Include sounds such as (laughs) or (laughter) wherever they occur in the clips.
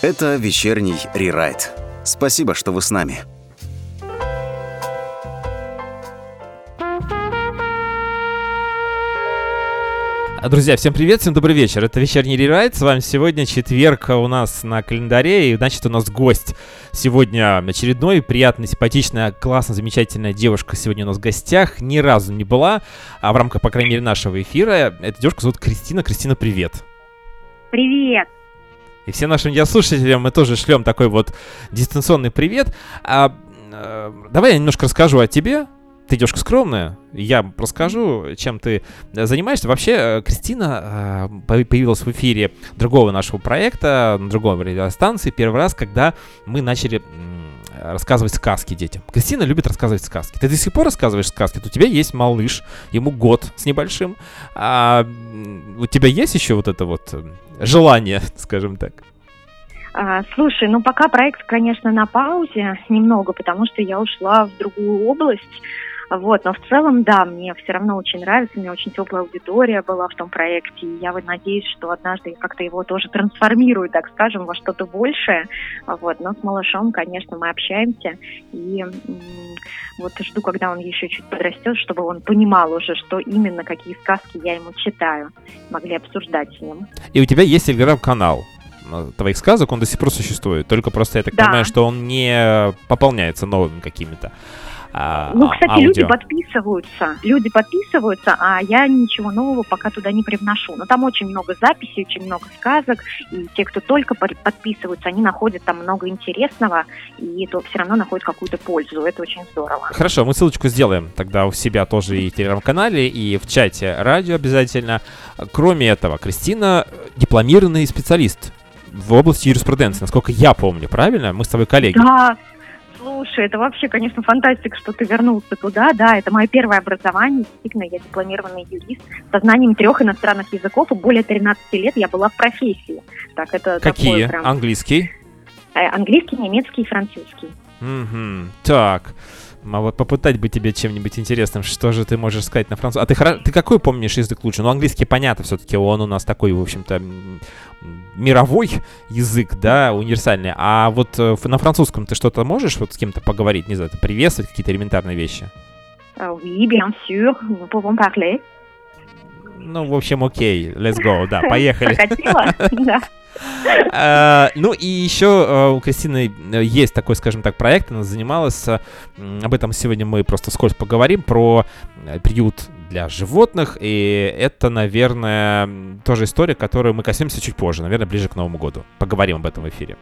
Это вечерний рерайт. Спасибо, что вы с нами. Друзья, всем привет, всем добрый вечер. Это вечерний рерайт. С вами сегодня четверг у нас на календаре. И значит, у нас гость сегодня очередной. Приятная, симпатичная, классная, замечательная девушка сегодня у нас в гостях. Ни разу не была а в рамках, по крайней мере, нашего эфира. Эта девушка зовут Кристина. Кристина, привет. Привет. И всем нашим радиослушателям мы тоже шлем такой вот дистанционный привет. А, а, давай я немножко расскажу о тебе, ты девушка скромная, я расскажу, чем ты занимаешься. Вообще, э, Кристина э, появилась в эфире другого нашего проекта, на другой радиостанции, первый раз, когда мы начали рассказывать сказки детям. Кристина любит рассказывать сказки. Ты до сих пор рассказываешь сказки? У тебя есть малыш, ему год с небольшим. А у тебя есть еще вот это вот э, желание, (laughs) скажем так? А, слушай, ну пока проект, конечно, на паузе немного, потому что я ушла в другую область. Вот, но в целом, да, мне все равно очень нравится, у меня очень теплая аудитория была в том проекте, и я вот надеюсь, что однажды как-то его тоже трансформирую, так скажем, во что-то большее. Вот, но с малышом, конечно, мы общаемся, и вот жду, когда он еще чуть подрастет, чтобы он понимал уже, что именно, какие сказки я ему читаю, могли обсуждать с ним. И у тебя есть телеграм-канал э, твоих сказок, он до сих пор существует. Только просто я так да. понимаю, что он не пополняется новыми какими-то. А, ну, кстати, аудио. люди подписываются, люди подписываются, а я ничего нового пока туда не привношу. Но там очень много записей, очень много сказок, и те, кто только подписываются, они находят там много интересного, и то все равно находят какую-то пользу. Это очень здорово. Хорошо, мы ссылочку сделаем тогда у себя тоже и в телеграм-канале, и в чате радио обязательно. Кроме этого, Кристина дипломированный специалист в области юриспруденции, насколько я помню, правильно? Мы с тобой коллеги. Да, Слушай, это вообще, конечно, фантастика, что ты вернулся туда. Да, это мое первое образование. Действительно, я дипломированный юрист со знанием трех иностранных языков, и более 13 лет я была в профессии. Так, это Какие? Прям... Английский? Э, английский, немецкий и французский. Угу. Так. А вот попытать бы тебе чем-нибудь интересным, что же ты можешь сказать на французском. А ты, хора... ты какой помнишь язык лучше? Ну, английский понятно, все-таки он у нас такой, в общем-то, мировой язык, да, универсальный. А вот э, на французском ты что-то можешь вот с кем-то поговорить, не знаю, приветствовать какие-то элементарные вещи? Uh, oui, bien sûr, nous pouvons parler. Ну, в общем, окей, let's go, да, поехали. (laughs) Да. Uh, ну и еще uh, у Кристины э, есть такой, скажем так, проект, она занималась, uh, об этом сегодня мы просто вскользь поговорим, про приют для животных, и это, наверное, тоже история, которую мы коснемся чуть позже, наверное, ближе к Новому году. Поговорим об этом в эфире.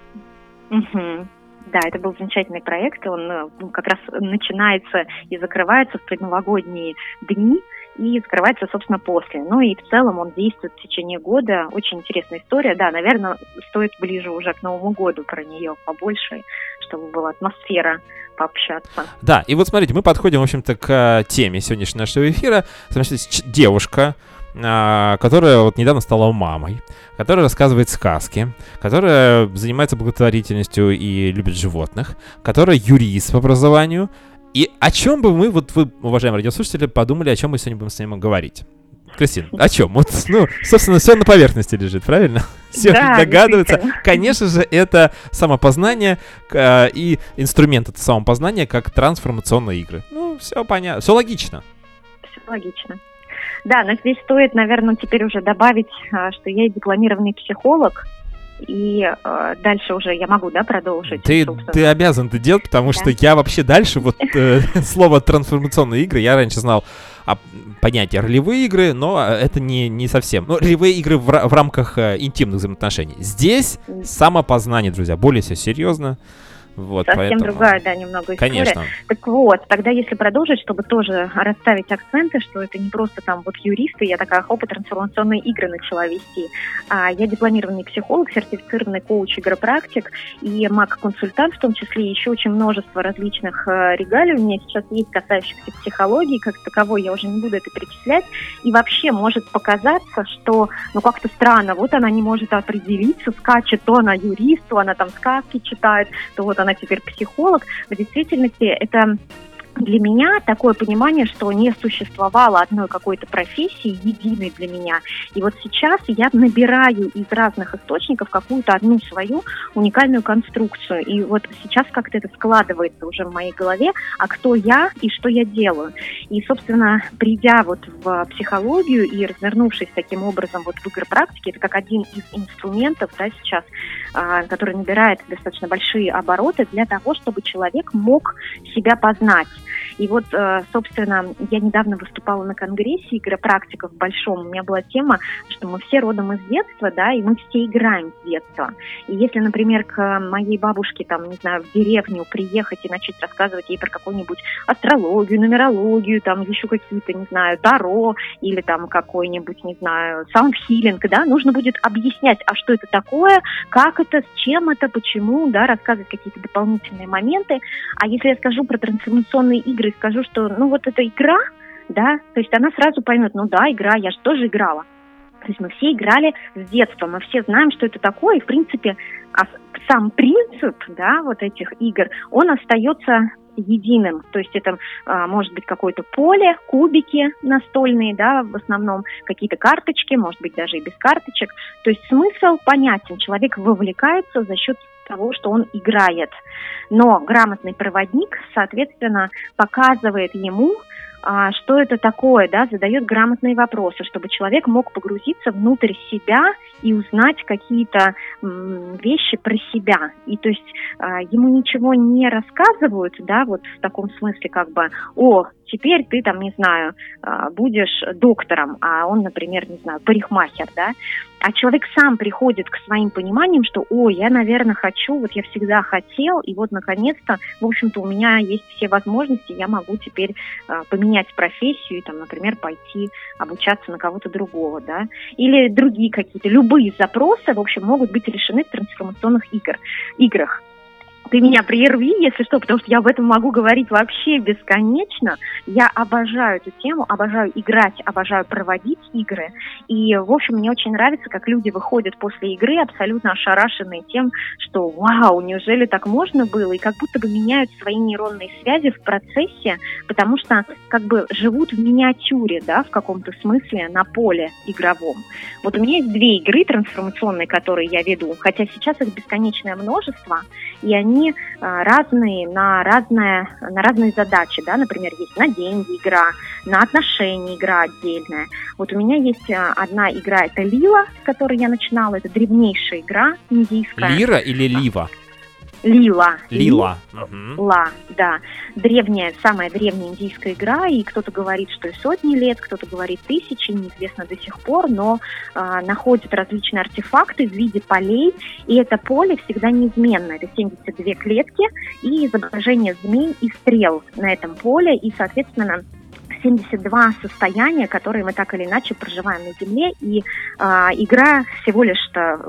Да, это был замечательный проект, он э, ну, как раз начинается и закрывается в предновогодние дни и закрывается, собственно, после. Ну и в целом он действует в течение года. Очень интересная история. Да, наверное, стоит ближе уже к Новому году про нее побольше, чтобы была атмосфера пообщаться. Да, и вот смотрите, мы подходим, в общем-то, к э, теме сегодняшнего нашего эфира. Значит, девушка, а, которая вот недавно стала мамой, которая рассказывает сказки, которая занимается благотворительностью и любит животных, которая юрист по образованию. И о чем бы мы, вот вы, уважаемые радиослушатели, подумали, о чем мы сегодня будем с ним говорить? Кристина, о чем? Вот, ну, собственно, все на поверхности лежит, правильно? (laughs) Все да, догадываются. Конечно же, это самопознание э, и инструмент это самопознания как трансформационные игры. Ну, все понятно, все логично. Все логично. Да, но здесь стоит, наверное, теперь уже добавить, э, что я дипломированный психолог, и э, дальше уже я могу, да, продолжить. Ты, ты обязан это делать, потому да. что я вообще дальше, вот э, (laughs) слово трансформационные игры, я раньше знал а, понятие ролевые игры, но это не, не совсем. Ну, ролевые игры в, в рамках э, интимных взаимоотношений. Здесь самопознание, друзья, более все серьезно. Вот, Совсем поэтому... другая, да, немного история. Конечно. Так вот, тогда если продолжить, чтобы тоже расставить акценты, что это не просто там вот юристы, я такая хоп, трансформационные игры начала вести. А я дипломированный психолог, сертифицированный коуч, игропрактик и маг-консультант, в том числе еще очень множество различных э, регалий у меня сейчас есть, касающихся психологии, как таковой, я уже не буду это перечислять. И вообще может показаться, что ну как-то странно, вот она не может определиться, скачет, то она юрист, то она там сказки читает, то вот она теперь психолог. В действительности это для меня такое понимание, что не существовало одной какой-то профессии, единой для меня. И вот сейчас я набираю из разных источников какую-то одну свою уникальную конструкцию. И вот сейчас как-то это складывается уже в моей голове, а кто я и что я делаю. И, собственно, придя вот в психологию и развернувшись таким образом вот в игропрактике, это как один из инструментов да, сейчас, который набирает достаточно большие обороты для того, чтобы человек мог себя познать. И вот, э, собственно, я недавно выступала на конгрессе игропрактиков большом. У меня была тема, что мы все родом из детства, да, и мы все играем с детства. И если, например, к моей бабушке, там, не знаю, в деревню приехать и начать рассказывать ей про какую-нибудь астрологию, нумерологию, там, еще какие-то, не знаю, таро или там какой-нибудь, не знаю, саундхилинг, да, нужно будет объяснять, а что это такое, как это, с чем это, почему, да, рассказывать какие-то дополнительные моменты. А если я скажу про трансформационные игры, скажу, что, ну, вот эта игра, да, то есть она сразу поймет, ну да, игра, я же тоже играла. То есть мы все играли с детства, мы все знаем, что это такое, и, в принципе, а сам принцип, да, вот этих игр, он остается единым. То есть это а, может быть какое-то поле, кубики настольные, да, в основном какие-то карточки, может быть даже и без карточек. То есть смысл понятен. Человек вовлекается за счет того, что он играет. Но грамотный проводник, соответственно, показывает ему, а, что это такое, да, задает грамотные вопросы, чтобы человек мог погрузиться внутрь себя и узнать какие-то вещи про себя. И то есть а, ему ничего не рассказывают, да, вот в таком смысле как бы, о, теперь ты там, не знаю, а, будешь доктором, а он, например, не знаю, парикмахер, да, а человек сам приходит к своим пониманиям, что, о, я, наверное, хочу, вот я всегда хотел, и вот, наконец-то, в общем-то, у меня есть все возможности, я могу теперь э, поменять профессию, и, там, например, пойти обучаться на кого-то другого, да, или другие какие-то, любые запросы, в общем, могут быть решены в трансформационных игр, играх ты меня прерви, если что, потому что я об этом могу говорить вообще бесконечно. Я обожаю эту тему, обожаю играть, обожаю проводить игры. И, в общем, мне очень нравится, как люди выходят после игры абсолютно ошарашенные тем, что вау, неужели так можно было? И как будто бы меняют свои нейронные связи в процессе, потому что как бы живут в миниатюре, да, в каком-то смысле на поле игровом. Вот у меня есть две игры трансформационные, которые я веду, хотя сейчас их бесконечное множество, и они они а, разные на, разные на разные задачи, да, например, есть на деньги игра, на отношения игра отдельная. Вот у меня есть а, одна игра, это Лила, с которой я начинала, это древнейшая игра индийская. Лира или Лива? Лила. Лила. Ла, да. Древняя, самая древняя индийская игра, и кто-то говорит, что и сотни лет, кто-то говорит тысячи, неизвестно до сих пор, но э, находят различные артефакты в виде полей, и это поле всегда неизменно. Это 72 клетки и изображение змей и стрел на этом поле, и, соответственно, 72 состояния, которые мы так или иначе проживаем на Земле, и э, игра всего лишь-то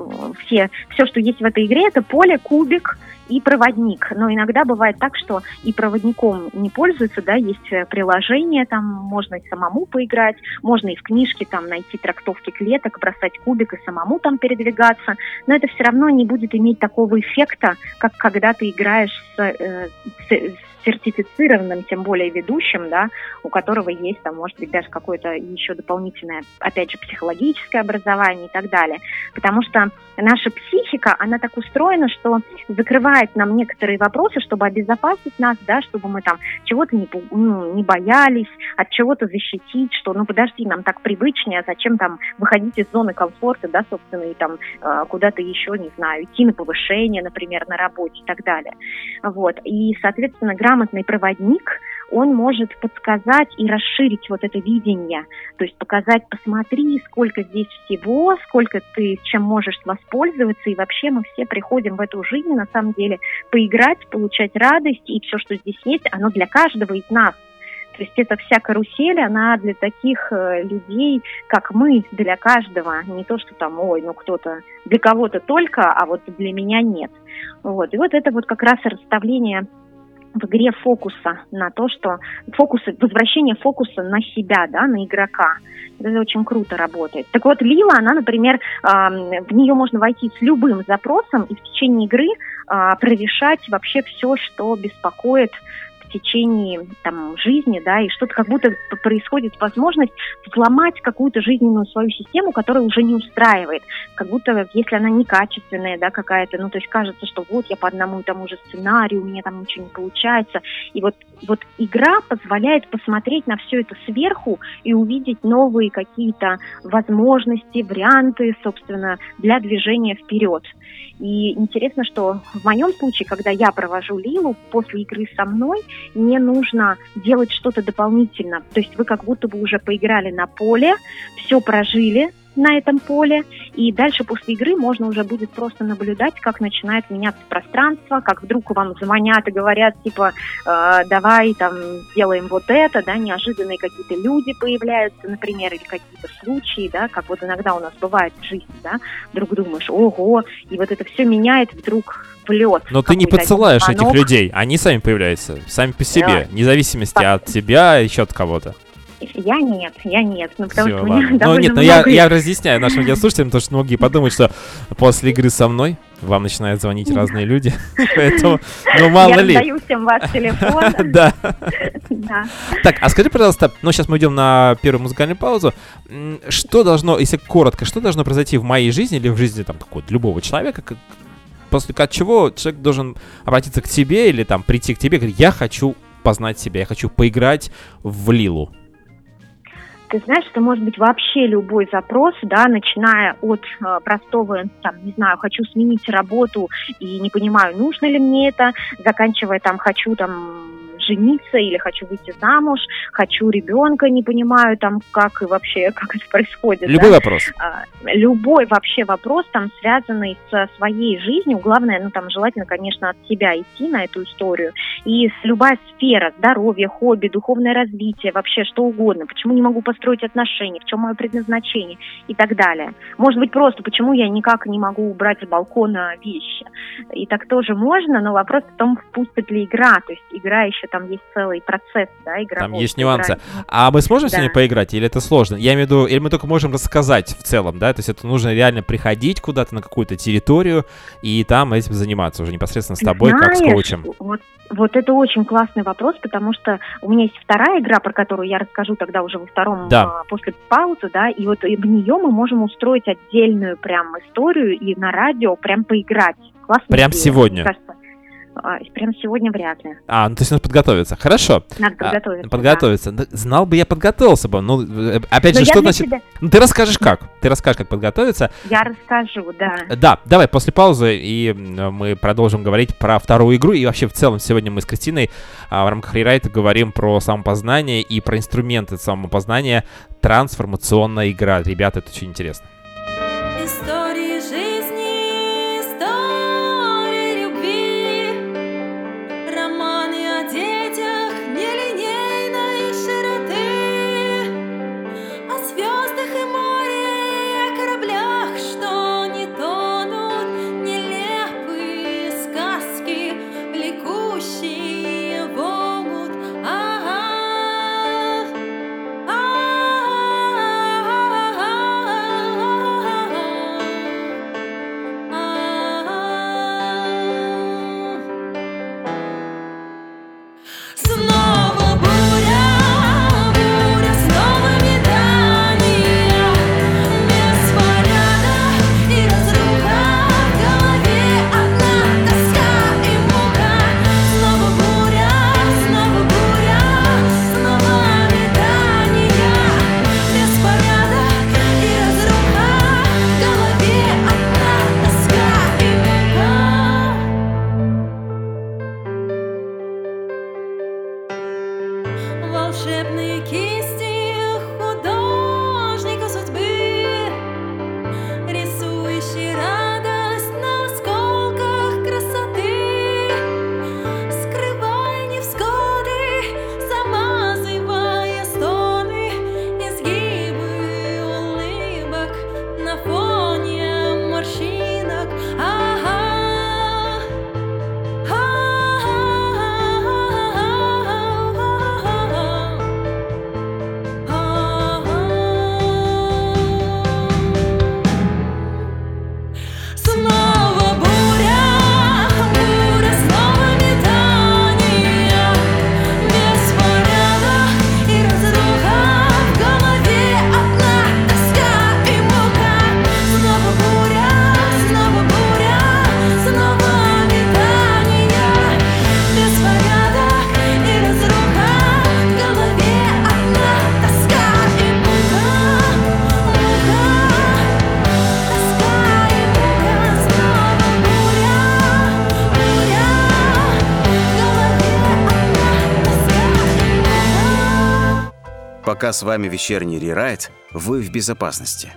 все, все, что есть в этой игре, это поле, кубик, и проводник. Но иногда бывает так, что и проводником не пользуются, да, есть э, приложение, там можно и самому поиграть, можно и в книжке там найти трактовки клеток, бросать кубик и самому там передвигаться, но это все равно не будет иметь такого эффекта, как когда ты играешь с, э, с, сертифицированным, тем более ведущим, да, у которого есть там, может быть, даже какое-то еще дополнительное, опять же, психологическое образование и так далее. Потому что наша психика, она так устроена, что закрывает нам некоторые вопросы, чтобы обезопасить нас, да, чтобы мы там чего-то не, ну, не боялись, от чего-то защитить, что, ну, подожди, нам так привычнее, а зачем там выходить из зоны комфорта, да, собственно, и там э, куда-то еще, не знаю, идти на повышение, например, на работе и так далее. Вот. И, соответственно, грамотный проводник, он может подсказать и расширить вот это видение. То есть показать, посмотри, сколько здесь всего, сколько ты чем можешь воспользоваться. И вообще мы все приходим в эту жизнь, на самом деле, поиграть, получать радость. И все, что здесь есть, оно для каждого из нас. То есть эта вся карусель, она для таких э, людей, как мы, для каждого. Не то, что там, ой, ну кто-то, для кого-то только, а вот для меня нет. Вот. И вот это вот как раз расставление в игре фокуса на то, что фокус, возвращение фокуса на себя, да, на игрока. Это очень круто работает. Так вот, Лила, она, например, в нее можно войти с любым запросом и в течение игры прорешать вообще все, что беспокоит в течение там, жизни, да, и что-то как будто происходит возможность взломать какую-то жизненную свою систему, которая уже не устраивает. Как будто, если она некачественная, да, какая-то, ну, то есть кажется, что вот я по одному и тому же сценарию, у меня там ничего не получается. И вот, вот игра позволяет посмотреть на все это сверху и увидеть новые какие-то возможности, варианты, собственно, для движения вперед. И интересно, что в моем случае, когда я провожу Лилу после игры со мной, не нужно делать что-то дополнительно. То есть вы как будто бы уже поиграли на поле, все прожили, на этом поле. И дальше после игры можно уже будет просто наблюдать, как начинает меняться пространство, как вдруг вам звонят и говорят, типа, э, давай там сделаем вот это, да, неожиданные какие-то люди появляются, например, или какие-то случаи, да, как вот иногда у нас бывает в жизни, да, вдруг думаешь, ого, и вот это все меняет вдруг в лед. Но ты не подсылаешь этих людей, они сами появляются, сами по себе, да. вне зависимости от тебя, еще от кого-то. Я нет, я нет. Ну, потому Все, что ладно. (laughs) Ну, нет, но я, я разъясняю нашим радиослушателям, потому что многие подумают, что после игры со мной вам начинают звонить разные люди. (laughs) (laughs) Поэтому, ну, мало ли. Я раздаю всем ваш телефон. Да. Так, а скажи, пожалуйста, ну, сейчас мы идем на первую музыкальную паузу. Что должно, если коротко, что должно произойти в моей жизни или в жизни там какого-то любого человека, после чего человек должен обратиться к тебе или там прийти к тебе и говорить, я хочу познать себя, я хочу поиграть в Лилу. Ты знаешь, это может быть вообще любой запрос, да, начиная от э, простого, там, не знаю, хочу сменить работу и не понимаю, нужно ли мне это, заканчивая там, хочу там жениться или хочу выйти замуж, хочу ребенка, не понимаю там, как и вообще, (laughs) как это происходит. Любой да? вопрос. А, любой вообще вопрос там, связанный со своей жизнью, главное, ну там желательно, конечно, от себя идти на эту историю, и любая сфера, здоровье, хобби, духовное развитие, вообще что угодно, почему не могу построить отношения, в чем мое предназначение и так далее. Может быть, просто почему я никак не могу убрать с балкона вещи. И так тоже можно, но вопрос в том, впустит ли игра, то есть игра еще там есть целый процесс, да, игровой. Там есть нюансы. Играть. А мы сможем да. сегодня поиграть, или это сложно? Я имею в виду, или мы только можем рассказать в целом, да, то есть это нужно реально приходить куда-то на какую-то территорию и там этим заниматься уже непосредственно с тобой, Знаешь, как с коучем. Вот, вот это очень классный вопрос, потому что у меня есть вторая игра, про которую я расскажу тогда уже во втором, да. а, после паузы, да, и вот в нее мы можем устроить отдельную прям историю и на радио прям поиграть. Классно. Прям идея, сегодня. Кажется. А, прям сегодня вряд ли. А, ну то есть надо подготовиться. Хорошо. Надо а, подготовиться. А, подготовиться. Да. Знал бы я подготовился бы. Ну, э, опять Но же, что значит... Тебя... Ну, ты расскажешь как. Ты расскажешь, как подготовиться. Я расскажу, да. Да, давай после паузы, и мы продолжим говорить про вторую игру. И вообще, в целом, сегодня мы с Кристиной а, в рамках рерайта говорим про самопознание и про инструменты самопознания. Трансформационная игра. Ребята, это очень интересно. Пока с вами вечерний рерайт, вы в безопасности.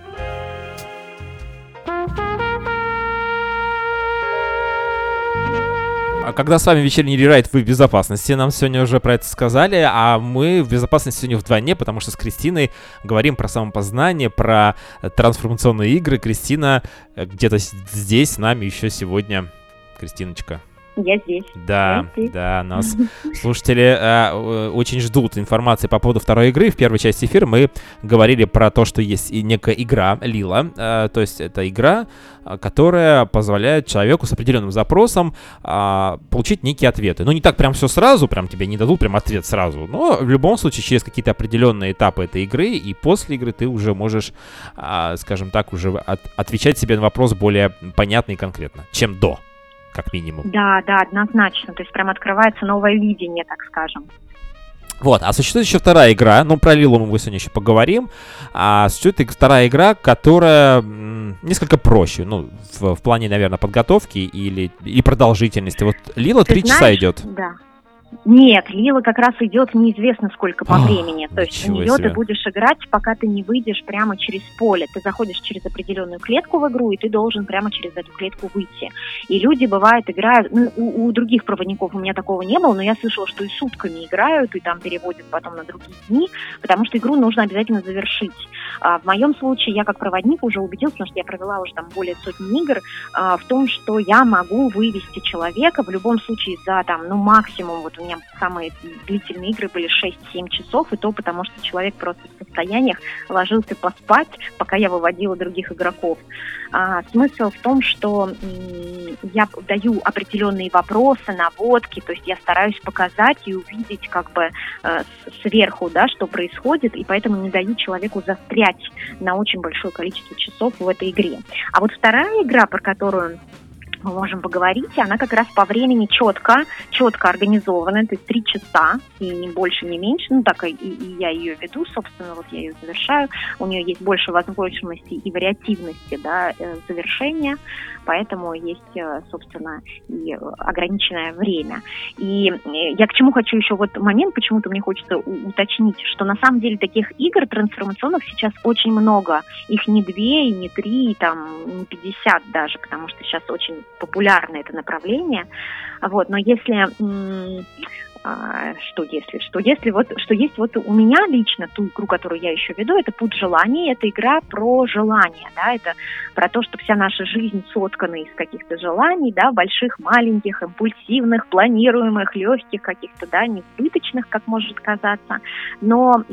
А когда с вами вечерний рерайт, вы в безопасности, нам сегодня уже про это сказали, а мы в безопасности сегодня вдвойне, потому что с Кристиной говорим про самопознание, про трансформационные игры. Кристина э, где-то здесь с нами еще сегодня. Кристиночка. Я здесь. Да, Я здесь. да, нас (laughs) слушатели э, очень ждут информации по поводу второй игры. В первой части эфира мы говорили про то, что есть и некая игра Лила, э, то есть это игра, э, которая позволяет человеку с определенным запросом э, получить некие ответы. Ну, не так прям все сразу, прям тебе не дадут прям ответ сразу, но в любом случае через какие-то определенные этапы этой игры и после игры ты уже можешь, э, скажем так, уже от, отвечать себе на вопрос более понятно и конкретно, чем до как минимум. Да, да, однозначно. То есть прям открывается новое видение, так скажем. Вот, а существует еще вторая игра, ну, про Лилу мы сегодня еще поговорим, а существует вторая игра, которая несколько проще, ну, в, в плане, наверное, подготовки или, и продолжительности. Вот Лила три часа идет. Да, нет, Лила как раз идет неизвестно сколько по времени. То есть в нее себе. ты будешь играть, пока ты не выйдешь прямо через поле. Ты заходишь через определенную клетку в игру, и ты должен прямо через эту клетку выйти. И люди, бывает, играют... Ну, у, у других проводников у меня такого не было, но я слышала, что и сутками играют, и там переводят потом на другие дни, потому что игру нужно обязательно завершить. А в моем случае я как проводник уже убедилась, потому что я провела уже там более сотни игр, а, в том, что я могу вывести человека в любом случае за там, ну, максимум вот у меня самые длительные игры были 6-7 часов, и то потому, что человек просто в состояниях ложился поспать, пока я выводила других игроков. А, смысл в том, что я даю определенные вопросы, наводки, то есть я стараюсь показать и увидеть как бы э, сверху, да, что происходит, и поэтому не даю человеку застрять на очень большое количество часов в этой игре. А вот вторая игра, про которую мы можем поговорить, она как раз по времени четко, четко организована, то есть три часа, и не больше, не меньше, ну так и, и я ее веду, собственно, вот я ее завершаю, у нее есть больше возможностей и вариативности, да, э, завершения, поэтому есть, э, собственно, и ограниченное время. И э, я к чему хочу еще вот момент, почему-то мне хочется уточнить, что на самом деле таких игр трансформационных сейчас очень много, их не две, и не три, и там не пятьдесят даже, потому что сейчас очень популярно это направление. Вот, но если а, что если, что если вот, что есть вот у меня лично ту игру, которую я еще веду, это путь желаний, это игра про желания, да, это про то, что вся наша жизнь соткана из каких-то желаний, да, больших, маленьких, импульсивных, планируемых, легких каких-то, да, несбыточных, как может казаться, но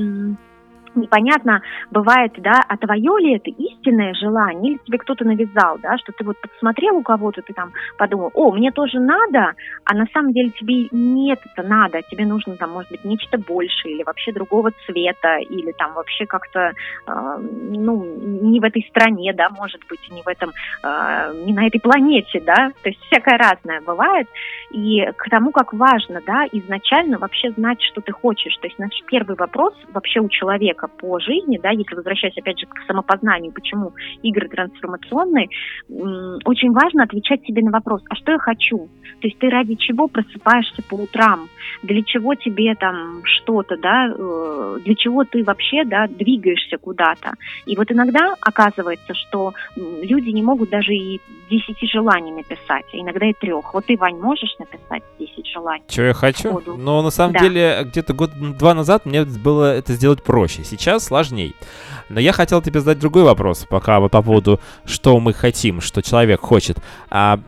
непонятно бывает, да, а твое ли это истинное желание, или тебе кто-то навязал, да, что ты вот подсмотрел у кого-то, ты там подумал, о, мне тоже надо, а на самом деле тебе нет это надо, тебе нужно там, может быть, нечто большее, или вообще другого цвета, или там вообще как-то, э, ну, не в этой стране, да, может быть, не в этом, э, не на этой планете, да, то есть всякое разное бывает, и к тому, как важно, да, изначально вообще знать, что ты хочешь, то есть наш первый вопрос вообще у человека, по жизни, да, если возвращаясь опять же к самопознанию, почему игры трансформационные, очень важно отвечать себе на вопрос, а что я хочу? То есть ты ради чего просыпаешься по утрам? Для чего тебе там что-то, да, э, для чего ты вообще, да, двигаешься куда-то? И вот иногда оказывается, что люди не могут даже и десяти желаний написать, а иногда и трех. Вот ты, Вань, можешь написать десять желаний? Что я хочу? Но на самом да. деле где-то год-два назад мне было это сделать проще сейчас сложней. Но я хотел тебе задать другой вопрос, пока вот по поводу, что мы хотим, что человек хочет. А,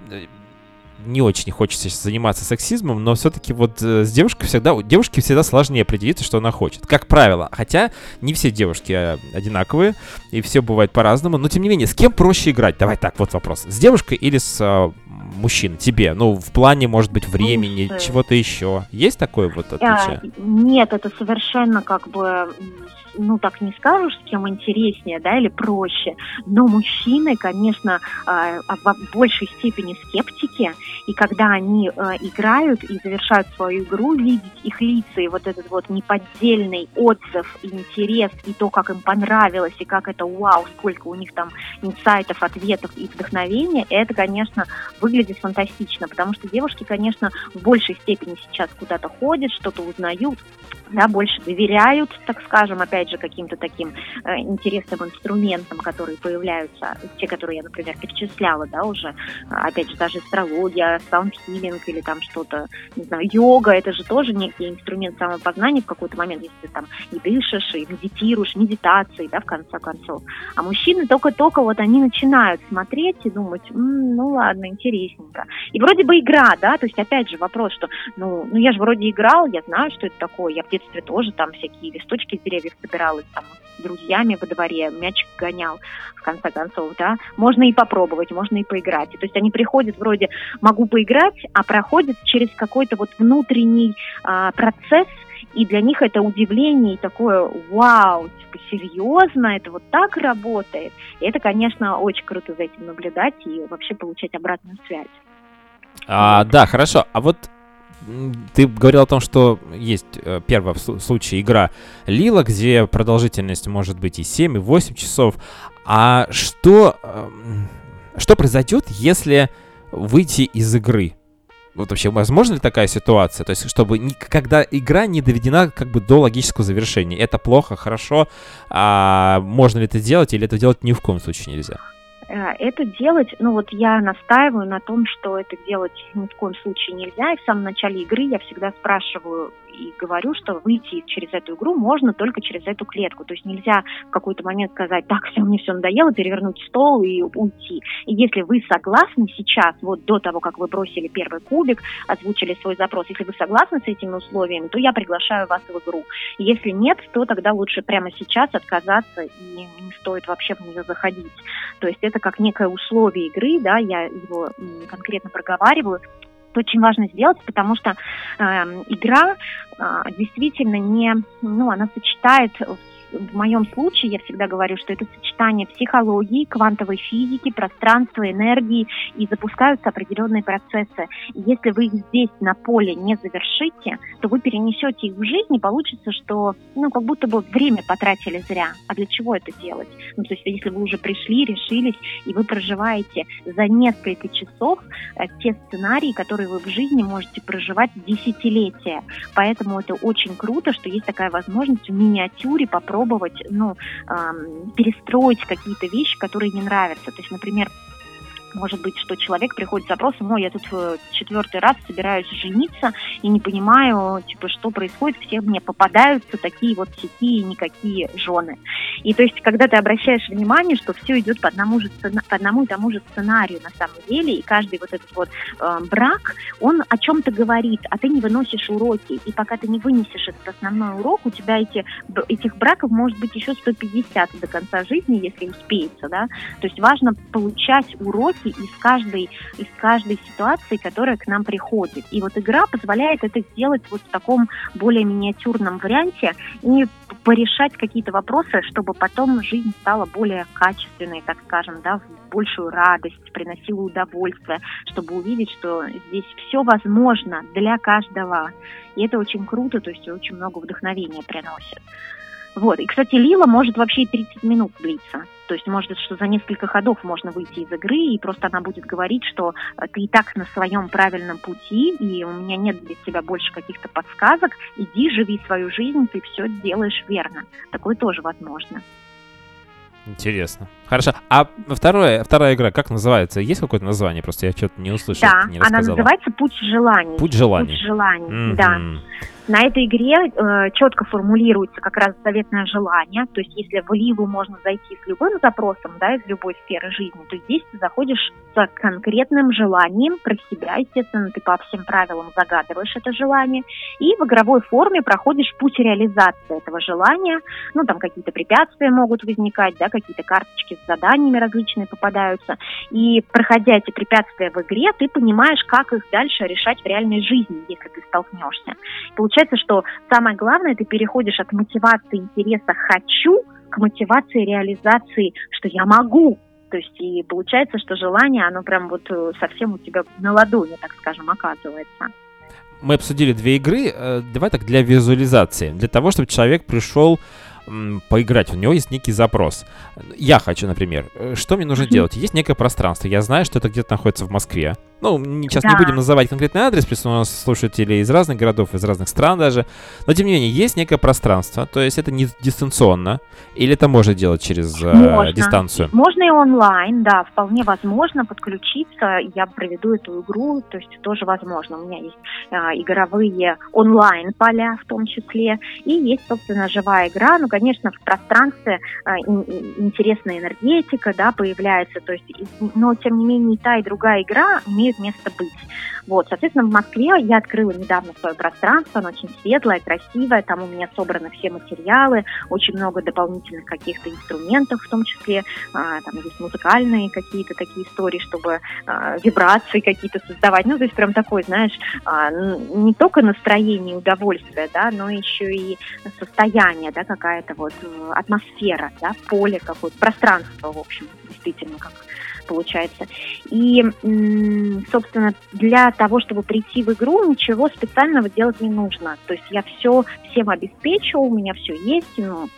не очень хочется заниматься сексизмом, но все-таки вот э, с девушкой всегда, девушке всегда сложнее определиться, что она хочет. Как правило. Хотя не все девушки э, одинаковые, и все бывает по-разному. Но тем не менее, с кем проще играть? Давай так, вот вопрос. С девушкой или с э, мужчиной? Тебе? Ну, в плане, может быть, времени, Слушай. чего-то еще. Есть такое вот отличие? А, нет, это совершенно как бы ну, так не скажешь, с кем интереснее, да, или проще, но мужчины, конечно, а, а, в большей степени скептики, и когда они а, играют и завершают свою игру, видеть их лица и вот этот вот неподдельный отзыв, интерес, и то, как им понравилось, и как это вау, сколько у них там инсайтов, ответов и вдохновения, это, конечно, выглядит фантастично, потому что девушки, конечно, в большей степени сейчас куда-то ходят, что-то узнают, да, больше доверяют, так скажем, опять же, каким-то таким э, интересным инструментам, которые появляются, те, которые я, например, перечисляла, да, уже, опять же, даже астрология, саундхилинг или там что-то, не знаю, йога, это же тоже некий инструмент самопознания в какой-то момент, если ты там и дышишь, и медитируешь, медитации, да, в конце концов. А мужчины только-только вот они начинают смотреть и думать, М, ну ладно, интересненько. И вроде бы игра, да, то есть опять же вопрос, что, ну, ну я же вроде играл, я знаю, что это такое, я в детстве тоже там всякие листочки с деревьев собиралась, там, с друзьями во дворе, мячик гонял, в конце концов, да, можно и попробовать, можно и поиграть. И, то есть они приходят вроде «могу поиграть», а проходят через какой-то вот внутренний а, процесс, и для них это удивление и такое «Вау, типа, серьезно? Это вот так работает?» И это, конечно, очень круто за этим наблюдать и вообще получать обратную связь. А, да, хорошо. А вот ты говорил о том, что есть э, первый случай игра Лила, где продолжительность может быть и 7, и 8 часов. А что, эм, что произойдет, если выйти из игры? Вот вообще, возможно ли такая ситуация? То есть, чтобы когда игра не доведена как бы до логического завершения. Это плохо, хорошо. А можно ли это делать, или это делать ни в коем случае нельзя? Э, это делать, ну вот я настаиваю на том, что это делать ни в коем случае нельзя. И в самом начале игры я всегда спрашиваю и говорю, что выйти через эту игру можно только через эту клетку. То есть нельзя в какой-то момент сказать, так, все, мне все надоело, перевернуть стол и уйти. И если вы согласны сейчас, вот до того, как вы бросили первый кубик, озвучили свой запрос, если вы согласны с этими условиями, то я приглашаю вас в игру. Если нет, то тогда лучше прямо сейчас отказаться и не стоит вообще в нее заходить. То есть это как некое условие игры, да, я его конкретно проговариваю, это очень важно сделать, потому что э, игра э, действительно не, ну, она сочетает в моем случае я всегда говорю, что это сочетание психологии, квантовой физики, пространства, энергии, и запускаются определенные процессы. И если вы их здесь на поле не завершите, то вы перенесете их в жизнь, и получится, что, ну, как будто бы время потратили зря. А для чего это делать? Ну, то есть, если вы уже пришли, решились, и вы проживаете за несколько часов э, те сценарии, которые вы в жизни можете проживать десятилетия. Поэтому это очень круто, что есть такая возможность в миниатюре попробовать попробовать, ну, э, перестроить какие-то вещи, которые не нравятся. То есть, например, может быть, что человек приходит с запросом, ой, я тут э, четвертый раз собираюсь жениться и не понимаю, типа, что происходит, все мне попадаются такие вот сякие никакие жены. И то есть, когда ты обращаешь внимание, что все идет по одному, же, по одному и тому же сценарию на самом деле, и каждый вот этот вот э, брак, он о чем-то говорит, а ты не выносишь уроки. И пока ты не вынесешь этот основной урок, у тебя эти, этих браков может быть еще 150 до конца жизни, если успеется, да. То есть важно получать уроки уроки из каждой, из каждой ситуации, которая к нам приходит. И вот игра позволяет это сделать вот в таком более миниатюрном варианте и порешать какие-то вопросы, чтобы потом жизнь стала более качественной, так скажем, да, в большую радость, приносила удовольствие, чтобы увидеть, что здесь все возможно для каждого. И это очень круто, то есть очень много вдохновения приносит. Вот. И, кстати, Лила может вообще 30 минут длиться. То есть может, что за несколько ходов можно выйти из игры, и просто она будет говорить, что э, ты и так на своем правильном пути, и у меня нет для тебя больше каких-то подсказок, иди, живи свою жизнь, ты все делаешь верно. Такое тоже возможно. Интересно. Хорошо. А второе, вторая игра, как называется? Есть какое-то название? Просто я что-то не услышал, да, не она называется «Путь желаний». «Путь желаний». «Путь желаний», mm-hmm. да. На этой игре э, четко формулируется как раз заветное желание. То есть, если в Ливу можно зайти с любым запросом, да, из любой сферы жизни, то здесь ты заходишь с конкретным желанием про себя, естественно, ты по всем правилам загадываешь это желание, и в игровой форме проходишь путь реализации этого желания. Ну, там какие-то препятствия могут возникать, да, какие-то карточки с заданиями различные попадаются. И проходя эти препятствия в игре, ты понимаешь, как их дальше решать в реальной жизни, если ты столкнешься. Получается, что самое главное, ты переходишь от мотивации интереса «хочу» к мотивации реализации, что я могу. То есть и получается, что желание, оно прям вот э, совсем у тебя на ладони, так скажем, оказывается. Мы обсудили две игры. Э, давай так для визуализации. Для того, чтобы человек пришел поиграть. У него есть некий запрос. Я хочу, например, э, что мне нужно делать? Есть некое пространство. Я знаю, что это где-то находится в Москве. Ну, сейчас да. не будем называть конкретный адрес, потому что у нас слушатели из разных городов, из разных стран даже, но тем не менее есть некое пространство, то есть это не дистанционно, или это можно делать через э, дистанцию? Можно и онлайн, да, вполне возможно подключиться, я проведу эту игру, то есть тоже возможно. У меня есть э, игровые онлайн поля в том числе, и есть, собственно, живая игра, ну, конечно, в пространстве э, интересная энергетика, да, появляется, то есть, но тем не менее и та, и другая игра имеют место быть. Вот, соответственно, в Москве я открыла недавно свое пространство, оно очень светлое, красивое, там у меня собраны все материалы, очень много дополнительных каких-то инструментов, в том числе а, там есть музыкальные какие-то такие истории, чтобы а, вибрации какие-то создавать. Ну, то есть прям такой, знаешь, а, не только настроение и удовольствие, да, но еще и состояние, да, какая-то вот атмосфера, да, поле какое-то, пространство, в общем, действительно, как получается. И, собственно, для того, чтобы прийти в игру, ничего специального делать не нужно. То есть я все всем обеспечу, у меня все есть, ну,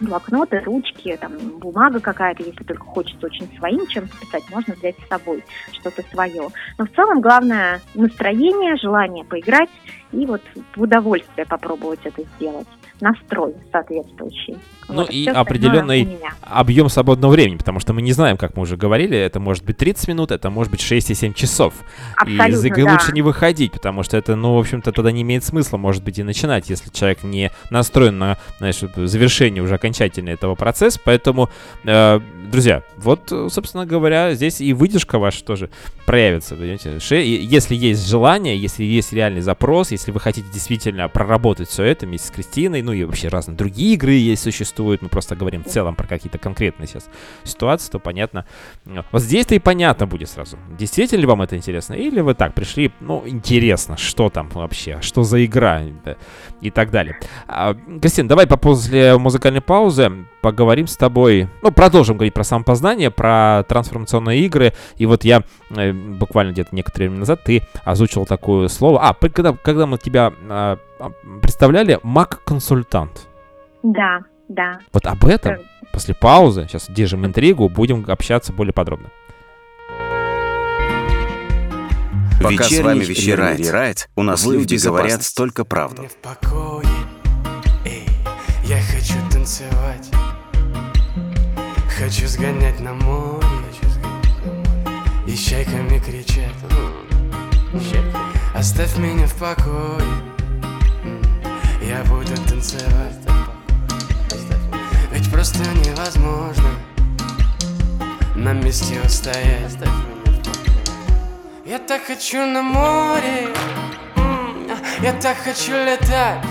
блокноты, ручки, там, бумага какая-то, если только хочется очень своим чем-то писать, можно взять с собой что-то свое. Но в целом главное настроение, желание поиграть и вот в удовольствие попробовать это сделать настрой соответствующий. Ну вот, и определенный объем свободного времени, потому что мы не знаем, как мы уже говорили, это может быть 30 минут, это может быть 6 и 7 часов. Абсолютно, и из игры да. лучше не выходить, потому что это, ну, в общем-то, тогда не имеет смысла, может быть, и начинать, если человек не настроен на, знаешь, завершение уже окончательно этого процесса. Поэтому, э, друзья, вот, собственно говоря, здесь и выдержка ваша тоже проявится, понимаете? Если есть желание, если есть реальный запрос, если вы хотите действительно проработать все это вместе с Кристиной, ну и вообще разные другие игры есть, существуют, мы просто говорим в целом про какие-то конкретные сейчас ситуации, то понятно. Вот здесь-то и понятно будет сразу, действительно ли вам это интересно, или вы так пришли, ну, интересно, что там вообще, что за игра и так далее. А, Кристина, давай по после музыкальной паузы поговорим с тобой, ну, продолжим говорить про самопознание, про трансформационные игры, и вот я э, буквально где-то некоторое время назад ты озвучил такое слово, а, когда, когда мы тебя а, а, представляли маг-консультант. Да, да. Вот об этом э. после паузы, сейчас держим интригу, будем общаться более подробно. Пока с вами вечерает, Рерайт, у нас люди говорят столько правду. В покое, эй, я хочу танцевать, хочу сгонять на море, и чайками кричать. Оставь меня в покое. Я буду танцевать. Ведь просто невозможно На месте устоять Я так хочу на море. Я так хочу летать.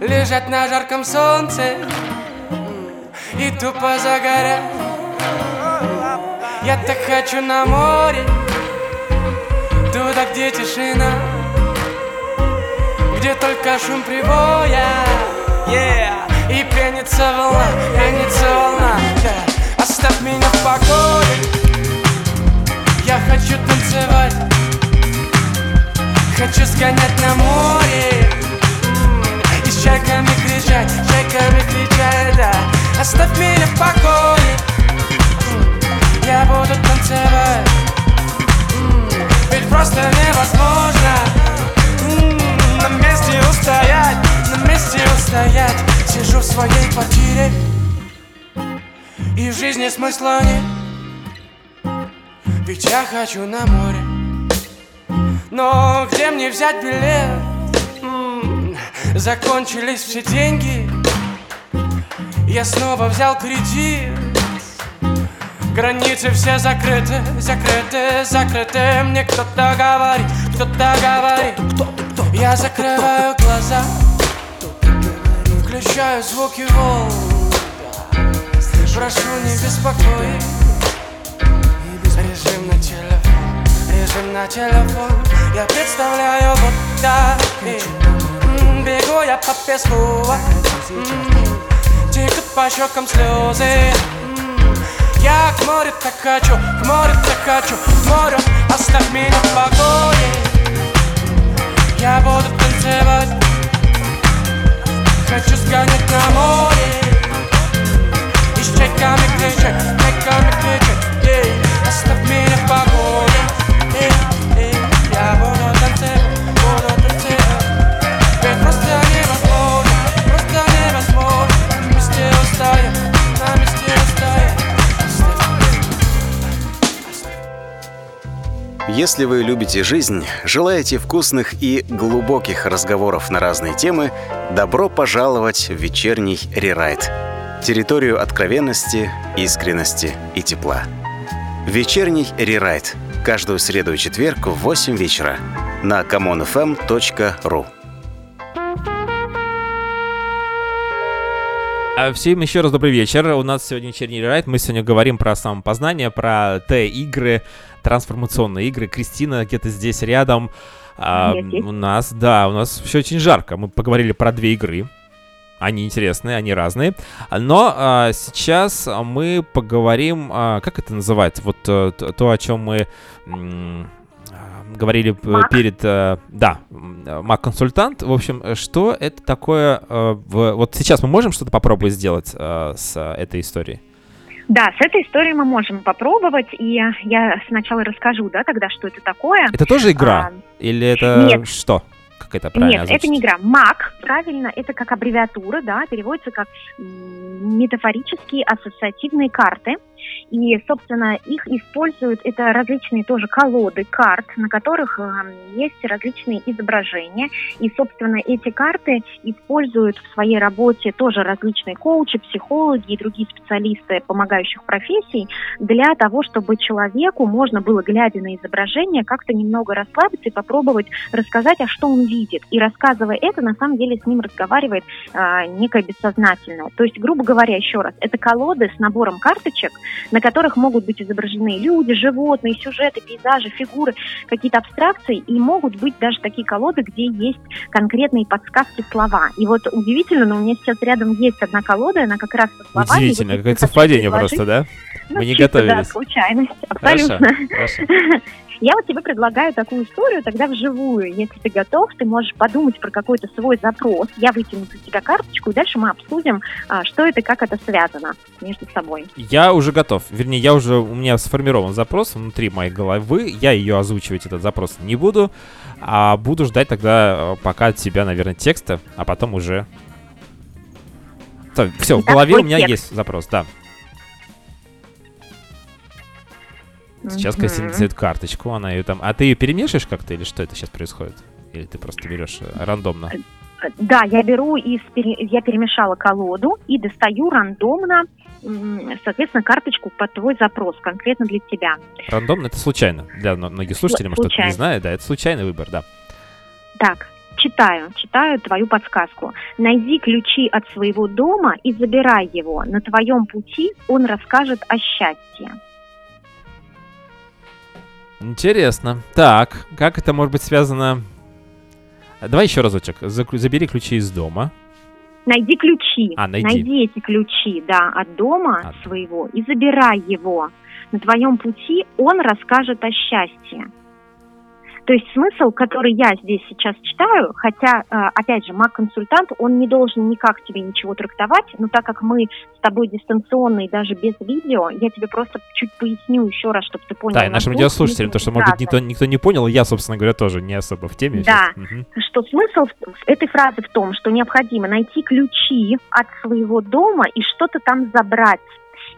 Лежать на жарком солнце. И тупо загорять Я так хочу на море. Туда, где тишина. Где только шум прибоя. Yeah. И пенится волна, пенится волна. Yeah. Оставь меня в покое Я хочу танцевать. Хочу сгонять на море. И с чайками кричать, чайками кричать, да. Оставь меня в покое. Я буду танцевать. Ведь просто невозможно на месте устоять, на месте устоять. Сижу в своей квартире И в жизни смысла нет Ведь я хочу на море. Но где мне взять билет? закончились все деньги. Я снова взял кредит. Границы все закрыты, закрыты, закрыты. Мне кто-то говорит, кто-то говорит. Кто я закрываю глаза. Включаю звуки волн. Прошу не беспокоить телефон. Я представляю вот так. Бегу я по песку. Текут по щекам слезы Я к морю так хочу, к морю так хочу К морю оставь меня в покое я буду танцевать. Хочу сгонять на море. И с чайками кричать, чайками кричать Ей, оставь меня в покое если вы любите жизнь, желаете вкусных и глубоких разговоров на разные темы, добро пожаловать в вечерний рерайт. Территорию откровенности, искренности и тепла. Вечерний рерайт – Каждую среду и четверг в 8 вечера на commonfm.ru. А Всем еще раз добрый вечер. У нас сегодня вечерний райд. Мы сегодня говорим про самопознание, про Т-игры, трансформационные игры. Кристина где-то здесь рядом. А, у нас, да, у нас все очень жарко. Мы поговорили про две игры. Они интересные, они разные. Но а, сейчас мы поговорим, а, как это называется, вот а, то, о чем мы м, говорили Mac. перед, э, да, Mac-консультант. В общем, что это такое? э, в- вот сейчас мы можем что-то попробовать сделать э, с этой историей? Да, с этой историей мы можем попробовать, и я сначала расскажу, да, тогда, что это такое. Это тоже игра? А, Или это нет. что? Как это правильно Нет, это не игра. МАК, правильно, это как аббревиатура, да, переводится как метафорические ассоциативные карты. И, собственно, их используют, это различные тоже колоды карт, на которых э, есть различные изображения. И, собственно, эти карты используют в своей работе тоже различные коучи, психологи и другие специалисты помогающих профессий для того, чтобы человеку можно было, глядя на изображение, как-то немного расслабиться и попробовать рассказать, а что он видит. И рассказывая это, на самом деле с ним разговаривает а, некое бессознательное. То есть, грубо говоря, еще раз, это колоды с набором карточек, на которых могут быть изображены люди, животные, сюжеты, пейзажи, фигуры, какие-то абстракции, и могут быть даже такие колоды, где есть конкретные подсказки слова. И вот удивительно, но у меня сейчас рядом есть одна колода, она как раз со словами. Удивительно, Вот какое совпадение просто, да? ну, Мы не чисто, готовились. Да, случайность, Хорошо, абсолютно. хорошо. (laughs) Я вот тебе предлагаю такую историю тогда вживую. Если ты готов, ты можешь подумать про какой-то свой запрос. Я вытяну за тебя карточку, и дальше мы обсудим, а, что это, как это связано между собой. Я уже готов. Вернее, я уже, у меня сформирован запрос внутри моей головы. Я ее озвучивать, этот запрос, не буду. А буду ждать тогда э, пока от тебя, наверное, текста, а потом уже... Все, в голове у меня текст. есть запрос, да. Сейчас. Кристина достает карточку, она ее там... А ты ее перемешиваешь как-то или что это сейчас происходит? Или ты просто берешь э, рандомно? Да, я беру из пере- я перемешала колоду и достаю рандомно, соответственно, карточку под твой запрос, конкретно для тебя. Рандомно это случайно. Для мно- многих слушателей, может, кто-то не знает, да, это случайный выбор, да. Так, читаю, читаю твою подсказку. Найди ключи от своего дома и забирай его. На твоем пути он расскажет о счастье. Интересно. Так, как это может быть связано... А, Давай еще разочек. Забери ключи из дома. Найди ключи. А, найди. эти ключи, да, от дома От- своего и забирай его. На твоем пути он расскажет о счастье. То есть смысл, который я здесь сейчас читаю, хотя, э, опять же, маг-консультант, он не должен никак тебе ничего трактовать, но так как мы с тобой дистанционно и даже без видео, я тебе просто чуть поясню еще раз, чтобы ты понял. Да, и нашим радиослушателям, то, что, может быть, никто, никто не понял, я, собственно говоря, тоже не особо в теме. Да. Мгм. что смысл этой фразы в том, что необходимо найти ключи от своего дома и что-то там забрать.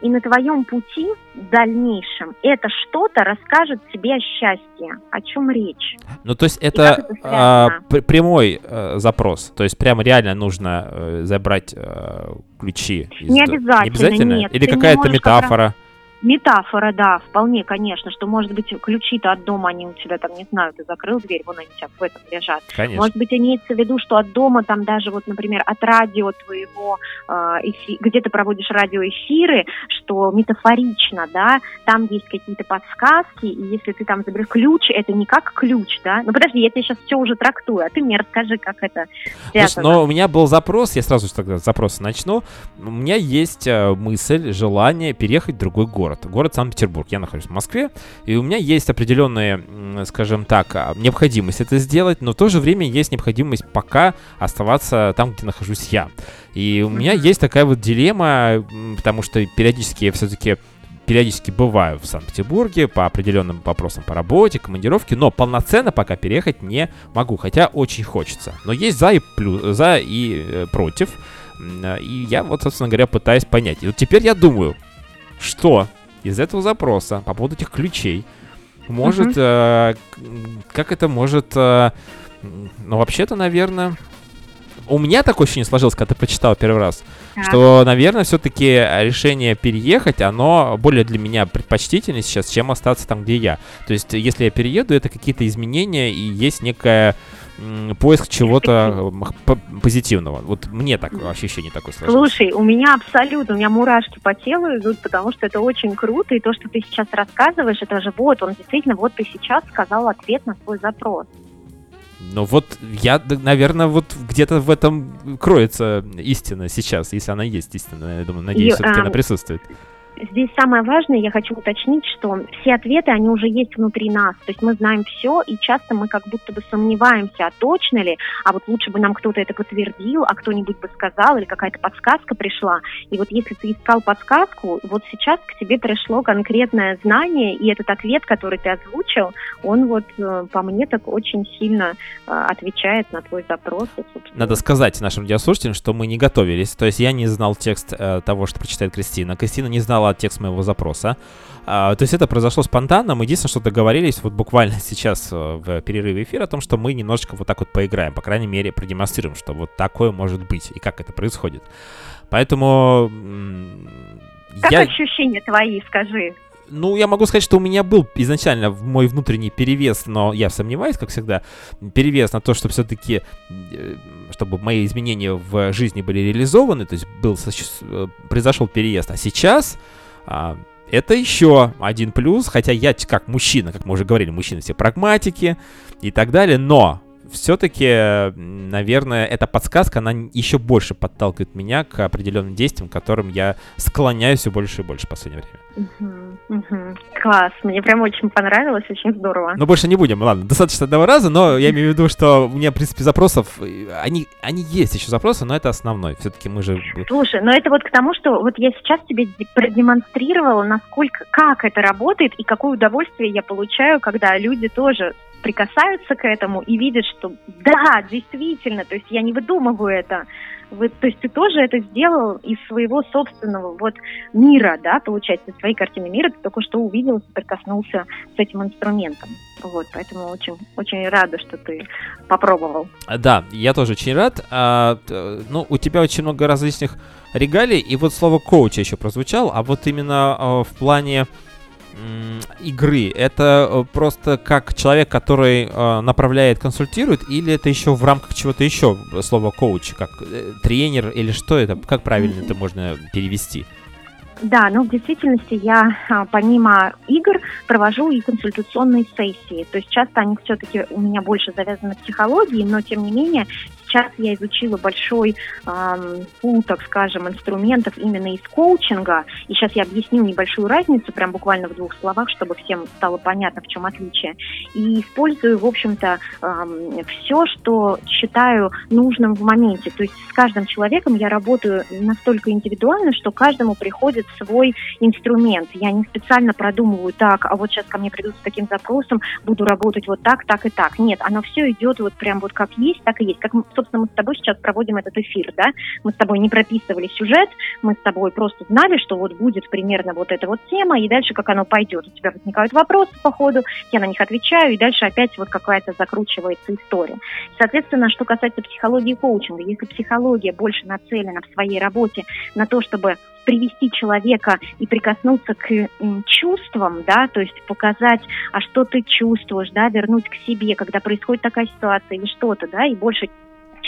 И на твоем пути в дальнейшем это что-то расскажет тебе о счастье. О чем речь? Ну, то есть это, это а, пр- прямой э, запрос. То есть прям реально нужно э, забрать э, ключи. из Не обязательно, Не обязательно? нет. Или какая-то можешь как раз- метафора? Да, вполне, конечно, что, может быть, ключи-то от дома, они у тебя там, не знаю, ты закрыл дверь, вон они тебя в этом лежат. Конечно. Может быть, имеется в виду, что от дома, там даже вот, например, от радио твоего, э, эфи- где ты проводишь радиоэфиры, что метафорично, да, там есть какие-то подсказки, и если ты там заберешь ключ, это не как ключ, да. Ну подожди, я тебе сейчас все уже трактую, а ты мне расскажи, как это Слушай, связано. но у меня был запрос, я сразу же тогда с запроса начну. У меня есть э, мысль, желание переехать в другой город. Город Санкт-Петербург. Я нахожусь в Москве, и у меня есть определенная, скажем так, а, необходимость это сделать, но в то же время есть необходимость пока оставаться там, где нахожусь я. И у меня есть такая вот дилемма, потому что периодически я все-таки периодически бываю в Санкт-Петербурге по определенным вопросам по работе, командировке, но полноценно пока переехать не могу, хотя очень хочется. Но есть за и плюс, за и э, против. Э, И я вот, собственно говоря, пытаюсь понять. И вот теперь я думаю, что из этого запроса по поводу этих ключей. Может, э, как это может, э, ну, вообще-то, наверное, у меня такое ощущение сложилось, когда ты прочитал первый раз, Так. что, наверное, все-таки решение переехать, оно более для меня предпочтительнее сейчас, чем остаться там, где я. То есть, если я перееду, это какие-то изменения и есть некая поиск чего-то позитивного. Вот мне так ощущение такое сложилось. Слушай, у меня абсолютно, у меня мурашки по телу идут, потому что это очень круто, и то, что ты сейчас рассказываешь, это же вот, он действительно, вот ты сейчас сказал ответ на свой запрос. Ну вот я, наверное, вот где-то в этом кроется истина сейчас, если она есть истина. Я думаю, надеюсь, все-таки а, она присутствует. Здесь самое важное, я хочу уточнить, что все ответы, они уже есть внутри нас. То есть мы знаем все, и часто мы как будто бы сомневаемся, а точно ли, а вот лучше бы нам кто-то это подтвердил, а кто-нибудь бы сказал, или какая-то подсказка пришла. И вот если ты искал подсказку, вот сейчас к тебе пришло конкретное знание, и этот ответ, который ты озвучил, он вот э, по мне так очень сильно э, отвечает на твой запрос. Надо сказать нашим радиослушателям, что мы не готовились. То есть я не знал текст э, того, что прочитает Кристина. Кристина не знала текст моего запроса. А, то есть это произошло спонтанно. Мы единственное, что договорились вот буквально (laughs) сейчас э, в перерыве эфира о том, что мы немножечко вот так вот поиграем. По крайней мере, продемонстрируем, что вот такое может быть и как это происходит. Поэтому... Как я... ощущения твои, скажи? Ну, я могу сказать, что у меня был изначально мой внутренний перевес, но я сомневаюсь, как всегда, перевес на то, что все-таки, чтобы мои изменения в жизни были реализованы, то есть был, э, произошел переезд. А сейчас а, это еще один плюс, хотя я как мужчина, как мы уже говорили, мужчины все прагматики и так далее, но все-таки, наверное, эта подсказка, она еще больше подталкивает меня к определенным действиям, к которым я склоняюсь все больше и больше в последнее время. Класс, мне прям очень понравилось, очень здорово. Но больше не будем, ладно, достаточно одного раза, но я имею в виду, что у меня, в принципе, запросов, э, они, они есть еще запросы, но это основной. Все-таки мы же... Слушай, но это вот к тому, что вот я сейчас тебе продемонстрировала, насколько, как это работает и какое удовольствие я получаю, когда люди тоже прикасаются к этому и видят, что да, действительно, то есть я не выдумываю это. Вы, то есть ты тоже это сделал из своего собственного вот мира, да, получается, из своей картины мира, ты только что увидел, прикоснулся с этим инструментом. Вот, поэтому очень, очень рада, что ты попробовал. А, Да, я тоже очень рад. А, ну, у тебя очень много различных регалий, и вот слово коуч еще прозвучал, а вот именно а, в плане игры, это э, просто как человек, который э, направляет, консультирует, или это еще в рамках чего-то еще слово коуч, как э, тренер, или что это, как правильно это можно перевести? Да, ну в действительности я а, помимо игр провожу и консультационные сессии. То есть часто они все-таки у меня больше завязаны на психологии, но тем не менее сейчас я изучила большой ам, пул, так скажем, инструментов именно из коучинга. И сейчас я объясню небольшую разницу, прям буквально в двух словах, чтобы всем стало понятно, в чем отличие. И использую, в общем-то, все, что считаю нужным в моменте. То есть с каждым человеком я работаю настолько индивидуально, что каждому приходит свой инструмент. Я не специально продумываю так, а вот сейчас ко мне придут с таким запросом, буду работать вот так, так и так. Нет, оно все идет вот прям вот как есть, так и есть. Как, собственно, мы с тобой сейчас проводим этот эфир, да? Мы с тобой не прописывали сюжет, мы с тобой просто знали, что вот будет примерно вот эта вот тема, и дальше как оно пойдет. У тебя возникают вопросы по ходу, я на них отвечаю, и дальше опять вот какая-то закручивается история. Соответственно, что касается психологии коучинга, если психология больше нацелена в своей работе на то, чтобы привести человека и прикоснуться к чувствам, да, то есть показать, а что ты чувствуешь, да, вернуть к себе, когда происходит такая ситуация или что-то, да, и больше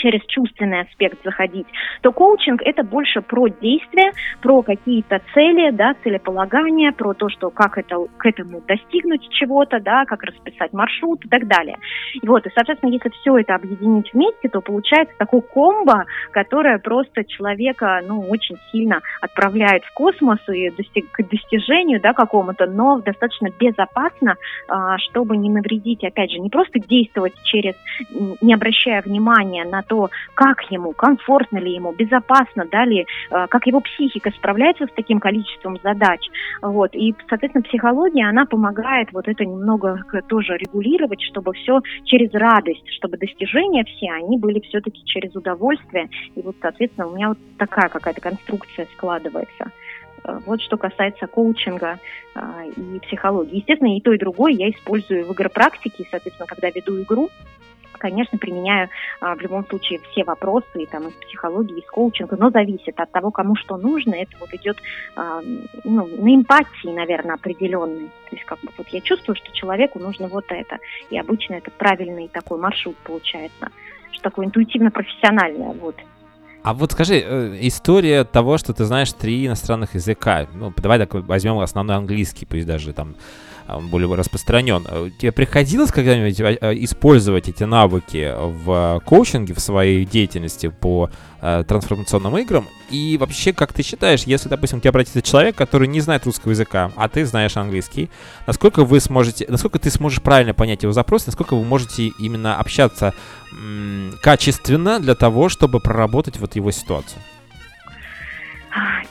через чувственный аспект заходить, то коучинг это больше про действия, про какие-то цели, да, целеполагания, про то, что как это к этому достигнуть чего-то, да, как расписать маршрут и так далее. И вот, и, соответственно, если все это объединить вместе, то получается такой комбо, которое просто человека, ну, очень сильно отправляет в космос и достиг, к достижению, да, какому-то, но достаточно безопасно, а, чтобы не навредить, опять же, не просто действовать через, не обращая внимания на то, как ему, комфортно ли ему, безопасно, да ли, э, как его психика справляется с таким количеством задач. Вот. И, соответственно, психология, она помогает вот это немного тоже регулировать, чтобы все через радость, чтобы достижения все, они были все-таки через удовольствие. И вот, соответственно, у меня вот такая какая-то конструкция складывается. Э, вот что касается коучинга а, и психологии. Естественно, и то, и другое я использую в игропрактике, соответственно, когда веду игру, конечно, применяю а, в любом случае все вопросы там, из психологии, из коучинга, но зависит от того, кому что нужно. Это вот идет а, ну, на эмпатии, наверное, определенной. То есть как бы вот я чувствую, что человеку нужно вот это. И обычно это правильный такой маршрут получается, что такое интуитивно-профессиональное. Вот. А вот скажи, э, история того, что ты знаешь три иностранных языка. Ну, давай так возьмем основной английский, пусть даже там он более распространен. А тебе приходилось когда-нибудь а, использовать эти навыки в коучинге, в своей деятельности по трансформационным играм? И вообще, как ты считаешь, если, допустим, к тебе обратится человек, который не знает русского языка, а ты знаешь английский, насколько вы сможете, насколько ты сможешь правильно понять его запрос, насколько вы можете именно общаться м- качественно для того, чтобы проработать вот его ситуацию?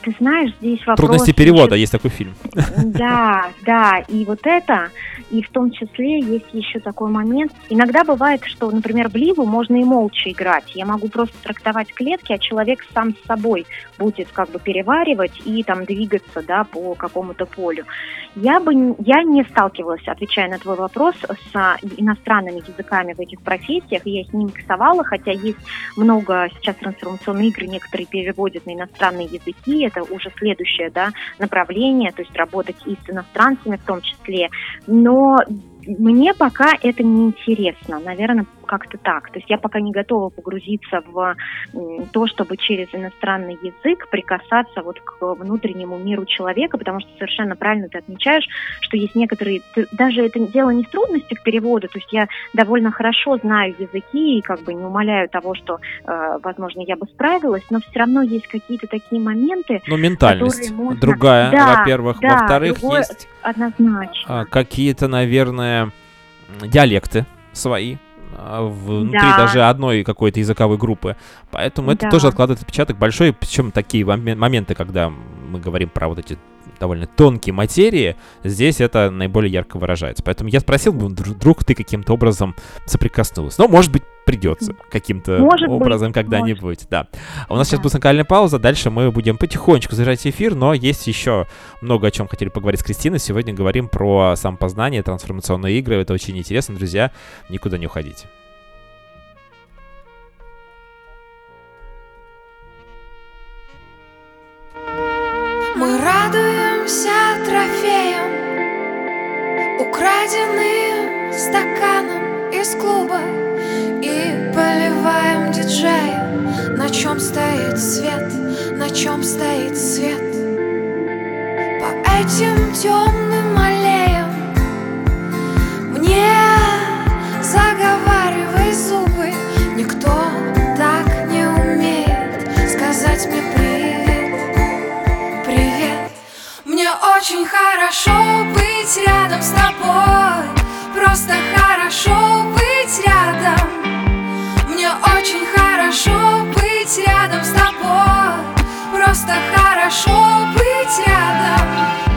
Ты знаешь, здесь вопрос... Трудности перевода, есть такой фильм. (laughs) Да, да, и вот это, и в том числе есть еще такой момент. Иногда бывает, что, например, в Ливу можно и молча играть. Я могу просто трактовать клетки, а человек сам с собой будет как бы переваривать и там двигаться, да, по какому-то полю. Я бы, я не сталкивалась, отвечая на твой вопрос, с иностранными языками в этих профессиях, я с ними миксовала, хотя есть много сейчас трансформационные игры, некоторые переводят на иностранные языки, это уже следующее да, направление, то есть работать и с иностранцами в том числе. Но мне пока это не интересно, наверное, как-то так. То есть я пока не готова погрузиться в то, чтобы через иностранный язык прикасаться вот к внутреннему миру человека, потому что совершенно правильно ты отмечаешь, что есть некоторые, даже это дело не в трудностях перевода, то есть я довольно хорошо знаю языки и как бы не умоляю того, что, э, возможно, я бы справилась, но все равно есть какие-то такие моменты. Ну, ментальность можно... другая, да, во-первых. Да, Во-вторых, есть однозначно. А, какие-то, наверное, диалекты свои внутри да. даже одной какой-то языковой группы. Поэтому да. это тоже откладывает отпечаток большой. Причем такие моменты, когда мы говорим про вот эти довольно тонкие материи, здесь это наиболее ярко выражается. Поэтому я спросил бы, вдруг ты каким-то образом соприкоснулась. Но, может быть, придется каким-то может образом когда-нибудь, да. А у нас да. сейчас будет музыкальная пауза, дальше мы будем потихонечку завершать эфир, но есть еще много о чем хотели поговорить с Кристиной. Сегодня говорим про самопознание, трансформационные игры. Это очень интересно, друзья. Никуда не уходите. Мы радуемся трофеям, украденным стаканом из клуба И поливаем диджея, на чем стоит свет, на чем стоит свет? По этим темным аллеям мне заговаривай зубы. Никто так не умеет сказать мне очень хорошо быть рядом с тобой Просто хорошо быть рядом. Мне очень хорошо быть рядом с тобой. Просто хорошо быть рядом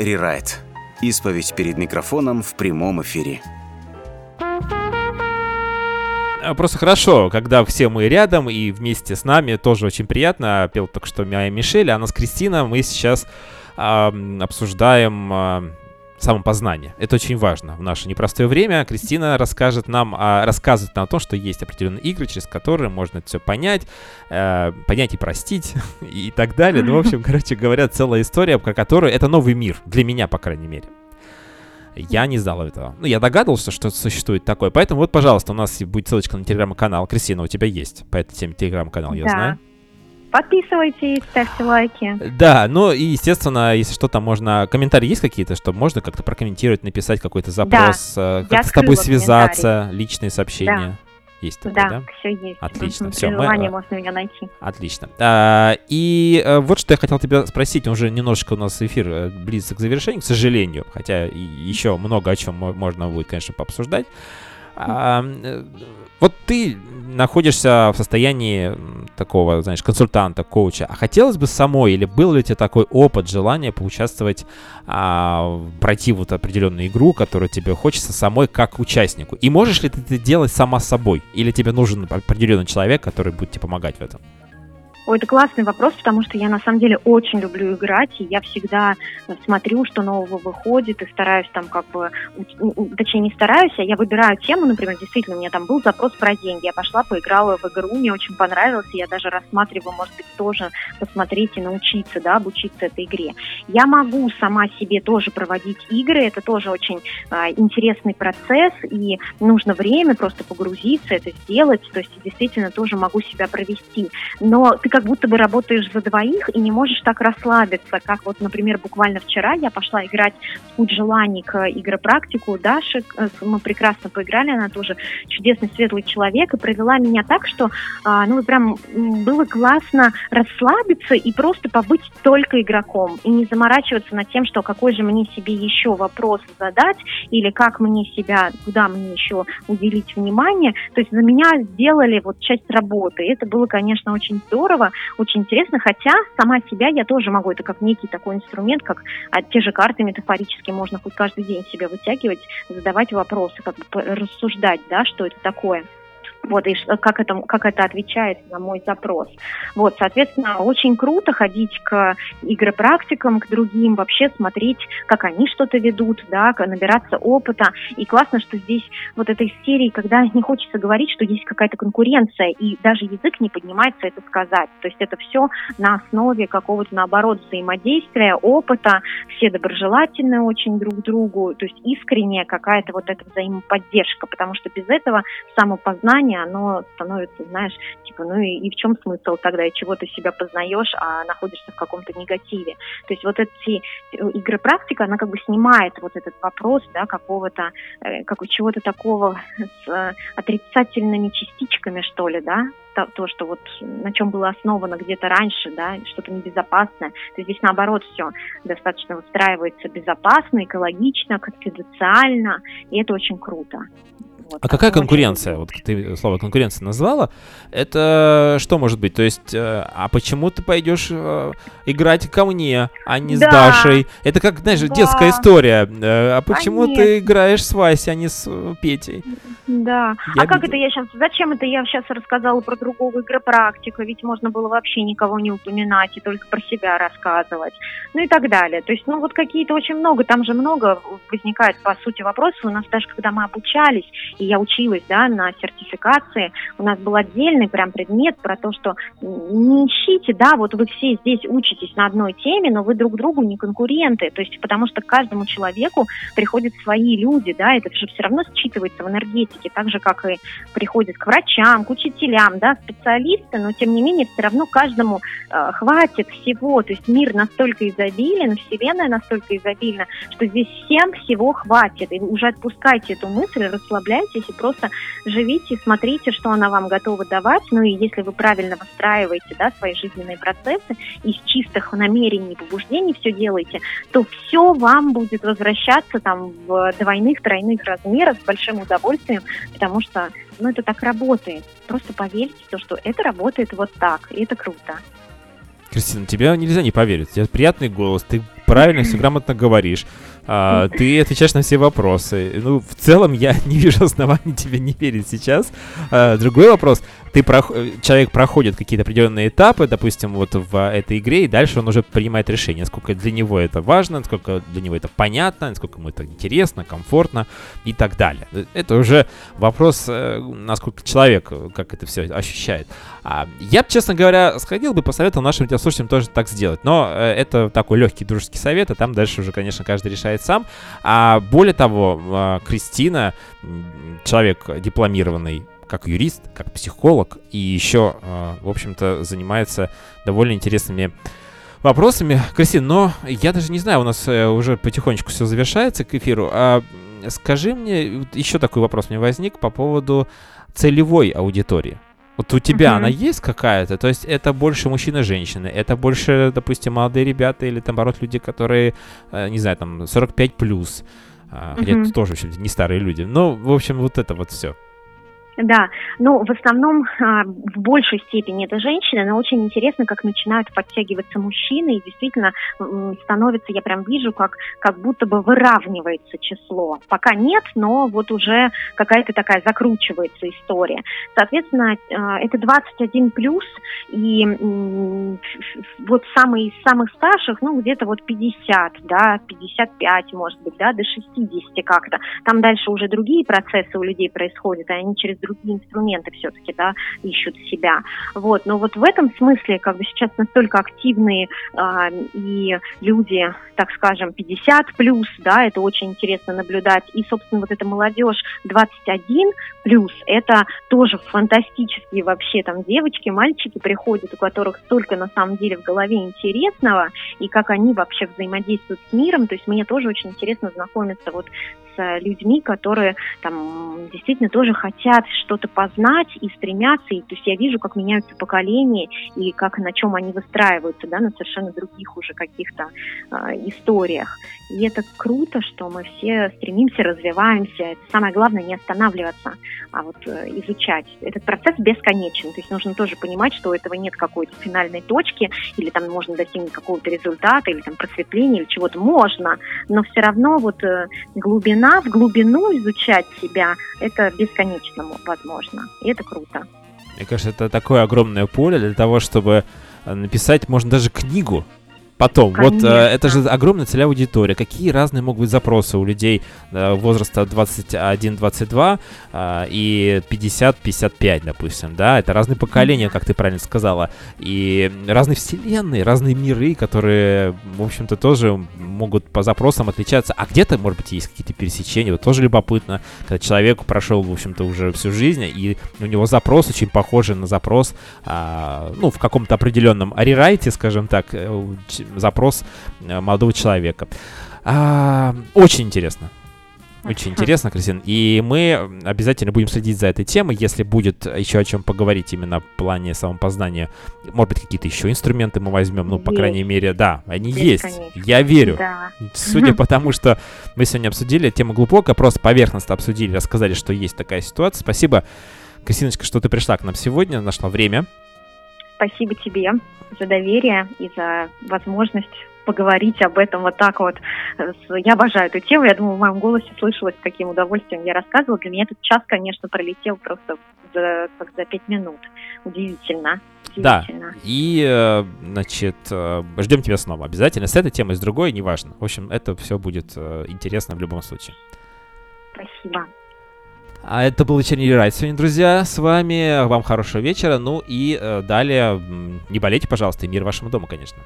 рерайт. Исповедь перед микрофоном в прямом эфире. А, Просто хорошо, когда все мы рядом и вместе с нами, тоже очень приятно. Пел только что моя Мишель, а нас Кристина. Мы сейчас ам, обсуждаем а, самопознание. Это очень важно в наше непростое время. Кристина расскажет нам, а, рассказывает нам о том, что есть определенные игры, через которые можно это все понять, э, понять и простить (laughs) и так далее. Ну, в общем, короче говоря, целая история, про которую это новый мир, для меня, по крайней мере. Я не знал этого. Ну, я догадывался, что существует такое. Поэтому вот, пожалуйста, у нас будет ссылочка на телеграм-канал. Кристина, у тебя есть по этой теме телеграм-канал, я Да. знаю. Подписывайтесь, ставьте лайки. Да, ну и, естественно, если что, там можно... Комментарии есть какие-то, что можно как-то прокомментировать, написать какой-то запрос, э, как-то с тобой связаться, личные сообщения. Есть такое, Да, да? все есть. Отлично, При мы, желании э, можно меня найти. Отлично. А, и э, вот что я хотел тебя спросить, уже немножечко у нас эфир близится к завершению, к сожалению, хотя еще много о чем мо- можно будет, конечно, пообсуждать. А, вот ты находишься в состоянии такого, знаешь, консультанта, коуча. А хотелось бы самой, или был ли у тебя такой опыт, желание поучаствовать, а, пройти вот определенную игру, которую тебе хочется самой как участнику? И можешь ли ты это делать сама собой? Или тебе нужен определенный человек, который будет тебе помогать в этом? Ой, это классный вопрос, потому что я на самом деле очень люблю играть, и я всегда э, смотрю, что нового выходит, и стараюсь там как бы, точнее не стараюсь, а я выбираю тему, например, действительно, у меня там был запрос про деньги, я пошла, поиграла в игру, мне очень понравилось, и я даже рассматриваю, может быть, тоже посмотреть и научиться, да, обучиться этой игре. Я могу сама себе тоже проводить игры, это тоже очень а, интересный процесс, и нужно время просто погрузиться, это сделать, то есть действительно тоже могу себя провести но ты как будто бы работаешь за двоих и не можешь так расслабиться, как вот, например, буквально вчера я пошла играть в «Путь желаний» к игропрактику Даши, э, мы прекрасно поиграли, она тоже чудесный, светлый человек, и провела меня так, что, а, ну, прям было классно расслабиться и просто побыть только игроком, и не заморачиваться над тем, что какой же мне себе еще вопрос задать, или как мне себя, куда мне еще уделить внимание. То есть за меня сделали вот часть работы. И это было, конечно, очень здорово, очень интересно, хотя сама себя я тоже могу, это как некий такой инструмент, как а, те же карты метафорически можно хоть каждый день себе вытягивать, задавать вопросы, как бы рассуждать, да, что это такое. Вот, и как это, как это отвечает на мой запрос. Вот, соответственно, очень круто ходить к игропрактикам, к другим, вообще смотреть, как они что-то ведут, да, набираться опыта. И классно, что здесь вот этой серии, когда не хочется говорить, что есть какая-то конкуренция, и даже язык не поднимается это сказать. То есть это все на основе какого-то, наоборот, взаимодействия, опыта, все доброжелательны очень друг другу, то есть искренняя какая-то вот эта взаимоподдержка, потому что без этого самопознание, оно становится, знаешь, типа, ну и, и в чем смысл тогда, и чего ты себя познаешь, а находишься в каком-то негативе. То есть вот эти э, игры практика, она как бы снимает вот этот вопрос, да, какого-то, э, как чего-то такого с э, отрицательными частичками, что ли, да, то, то, что вот на чем было основано где-то раньше, да, что-то небезопасное. То здесь наоборот все достаточно выстраивается безопасно, экологично, конфиденциально, и это очень круто. Вот, А какая конкуренция? Вот ты слово конкуренция назвала. Это что может быть? То есть, э, а почему ты пойдешь э, играть ко мне, а не с Да. Дашей? Это как, знаешь, Да. детская история. Э, А почему Конечно. ты играешь с Васей, а не с э, Петей? Да. Я а как видел. это я сейчас? Зачем это я сейчас рассказала про другого игропрактика? Ведь можно было вообще никого не упоминать и только про себя рассказывать. Ну и так далее. То есть, ну вот какие-то очень много, там же много возникает, по сути, вопросов. У нас даже когда мы обучались, и я училась, да, на сертификации, у нас был отдельный прям предмет про то, что не ищите, да, вот вы все здесь учитесь на одной теме, но вы друг другу не конкуренты. То есть, потому что к каждому человеку приходят свои люди, да, это же все равно считывается в энергетике, так же, как и приходят к врачам, к учителям, да, специалисты, но тем не менее все равно каждому э, хватит всего, то есть мир настолько изобилен, вселенная настолько изобильна, что здесь всем всего хватит, и уже отпускайте эту мысль, расслабляйтесь и просто живите, смотрите, что она вам готова давать. Ну и если вы правильно выстраиваете да, свои жизненные процессы, из чистых намерений и побуждений все делаете, то все вам будет возвращаться там в двойных, тройных размерах с большим удовольствием, потому что ну, это так работает. Просто поверьте, то, что это работает вот так, и это круто. Кристина, тебя нельзя не поверить. У тебя приятный голос, ты правильно все (clears throat) грамотно говоришь. А, ты отвечаешь на все вопросы. Ну, в целом, я (laughs) не вижу оснований тебе не верить сейчас. А, другой вопрос. Ты прох... Человек проходит какие-то определенные этапы, допустим, вот в этой игре, и дальше он уже принимает решение, насколько для него это важно, насколько для него это понятно, насколько ему это интересно, комфортно и так далее. Это уже вопрос, э, насколько человек, э, как это все ощущает. А, я, честно говоря, сходил бы, посоветовал нашим радиослушателям тоже так сделать. Но э, это такой легкий дружеский совет, а там дальше уже, конечно, каждый решает сам. А более того, э, Кристина, человек дипломированный как юрист, как психолог, и еще, э, в общем-то, занимается довольно интересными вопросами. Кристина, но я даже не знаю, у нас э, уже потихонечку все завершается к эфиру. А скажи мне, еще такой вопрос мне возник по поводу целевой аудитории. Вот у тебя uh-huh. она есть какая-то? То есть это больше мужчины-женщины, это больше, допустим, молодые ребята или, наоборот, люди, которые, э, не знаю, там, 45 плюс. Хотя это тоже, в общем не старые люди. Ну, в общем, вот это вот все. Да, ну, в основном а, в большей степени это женщины, но очень интересно, как начинают подтягиваться мужчины, и действительно становится, я прям вижу, как, как будто бы выравнивается число. Пока нет, но вот уже какая-то такая закручивается история. Соответственно, а, это 21 плюс, и вот самые из самых старших, ну, где-то вот 50, да, 55, может быть, да, до 60 как-то. Там дальше уже другие процессы у людей происходят, и они через другие инструменты все-таки, да, ищут себя. Вот, но вот в этом смысле, как бы сейчас настолько активные э, и люди, так скажем, 50 плюс, да, это очень интересно наблюдать. И, собственно, вот эта молодежь 21 плюс, это тоже фантастические вообще там девочки, мальчики приходят, у которых столько на самом деле в голове интересного, и как они вообще взаимодействуют с миром. То есть мне тоже очень интересно знакомиться вот с людьми, которые там действительно тоже хотят что-то познать и стремятся. И, то есть я вижу, как меняются поколения и как на чем они выстраиваются, да, на совершенно других уже каких-то э, историях. И это круто, что мы все стремимся, развиваемся. Это самое главное не останавливаться, а вот э, изучать. Этот процесс бесконечен. То есть нужно тоже понимать, что у этого нет какой-то финальной точки, или там можно достигнуть какого-то результата, или там просветления, или чего-то можно, но все равно вот э, глубина, в глубину изучать себя, это бесконечно возможно. И это круто. Мне кажется, это такое огромное поле для того, чтобы э, написать, можно даже книгу Потом, Конечно. вот э, это же огромная целевая аудитория. Какие разные могут быть запросы у людей э, возраста 21-22 э, и 50-55, допустим, да? Это разные поколения, как ты правильно сказала, и разные вселенные, разные миры, которые, в общем-то, тоже могут по запросам отличаться. А где-то, может быть, есть какие-то пересечения. Вот тоже любопытно, когда человек прошел, в общем-то, уже всю жизнь, и у него запрос очень похожий на запрос, э, ну, в каком-то определенном рерайте, скажем так, э, запрос э, молодого человека. А, очень интересно. Очень интересно, Кристин. И мы обязательно будем следить за этой темой. Если будет еще о чем поговорить именно в плане самопознания, может быть, какие-то еще инструменты мы возьмем. Ну, по есть. крайней мере, да, они есть. есть. Я верю. Да. Судя (laughs) по тому, что мы сегодня обсудили, тему глубоко, просто поверхностно обсудили, рассказали, что есть такая ситуация. Спасибо, Кристиночка, что ты пришла к нам сегодня, нашла время. Спасибо тебе за доверие и за возможность поговорить об этом вот так вот. Я обожаю эту тему. Я думаю, в моем голосе слышалось, каким удовольствием я рассказывала. Для меня этот час, конечно, пролетел просто за, как за пять минут. Удивительно. Да, и, э, значит, э, ждем тебя снова обязательно. С этой темой, с другой, неважно. В общем, это все будет э, интересно в любом случае. Спасибо. А это был вечерний райд сегодня, друзья. С вами. Вам хорошего вечера. Ну и э, далее не болейте, пожалуйста, и мир вашему дому, конечно.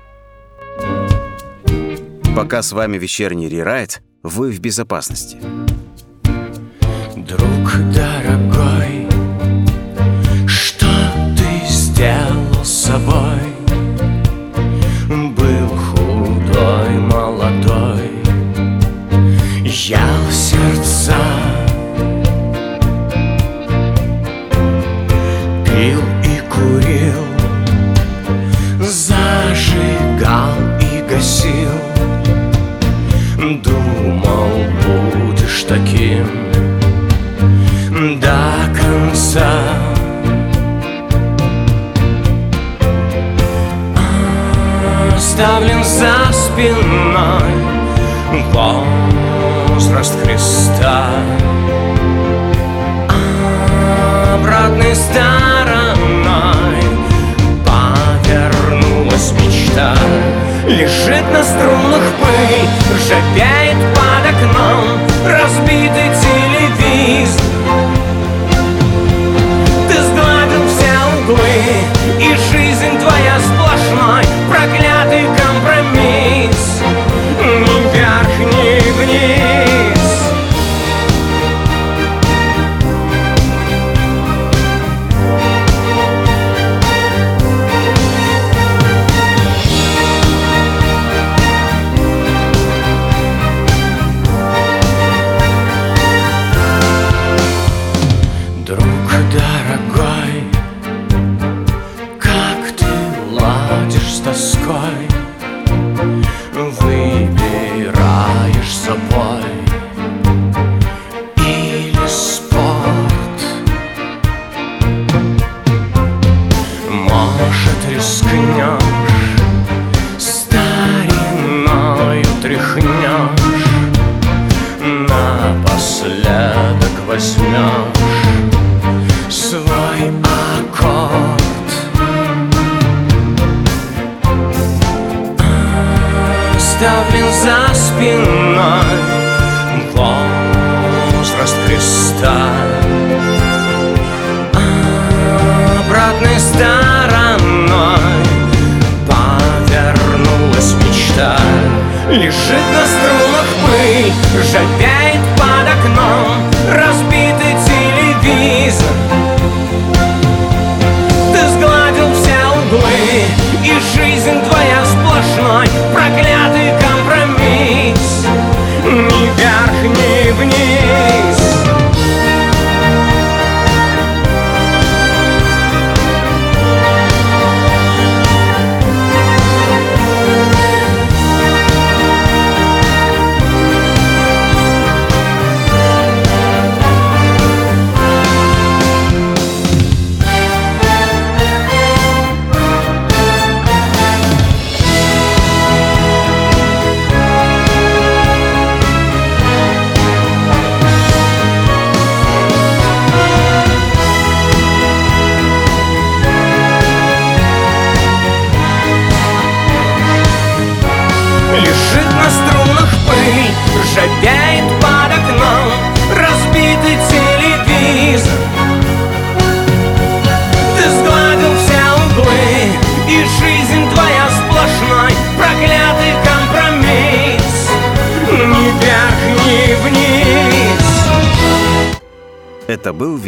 Пока с вами вечерний рерайт, вы в безопасности. Друг дорогой, что ты сделал с собой? Был худой, молодой, я в сердца оставлен за спиной Возраст креста Обратной стороной Повернулась мечта. Лежит на струнах пыль Жопя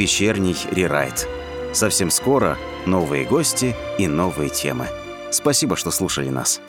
вечерний рерайт. Совсем скоро новые гости и новые темы. Спасибо, что слушали нас.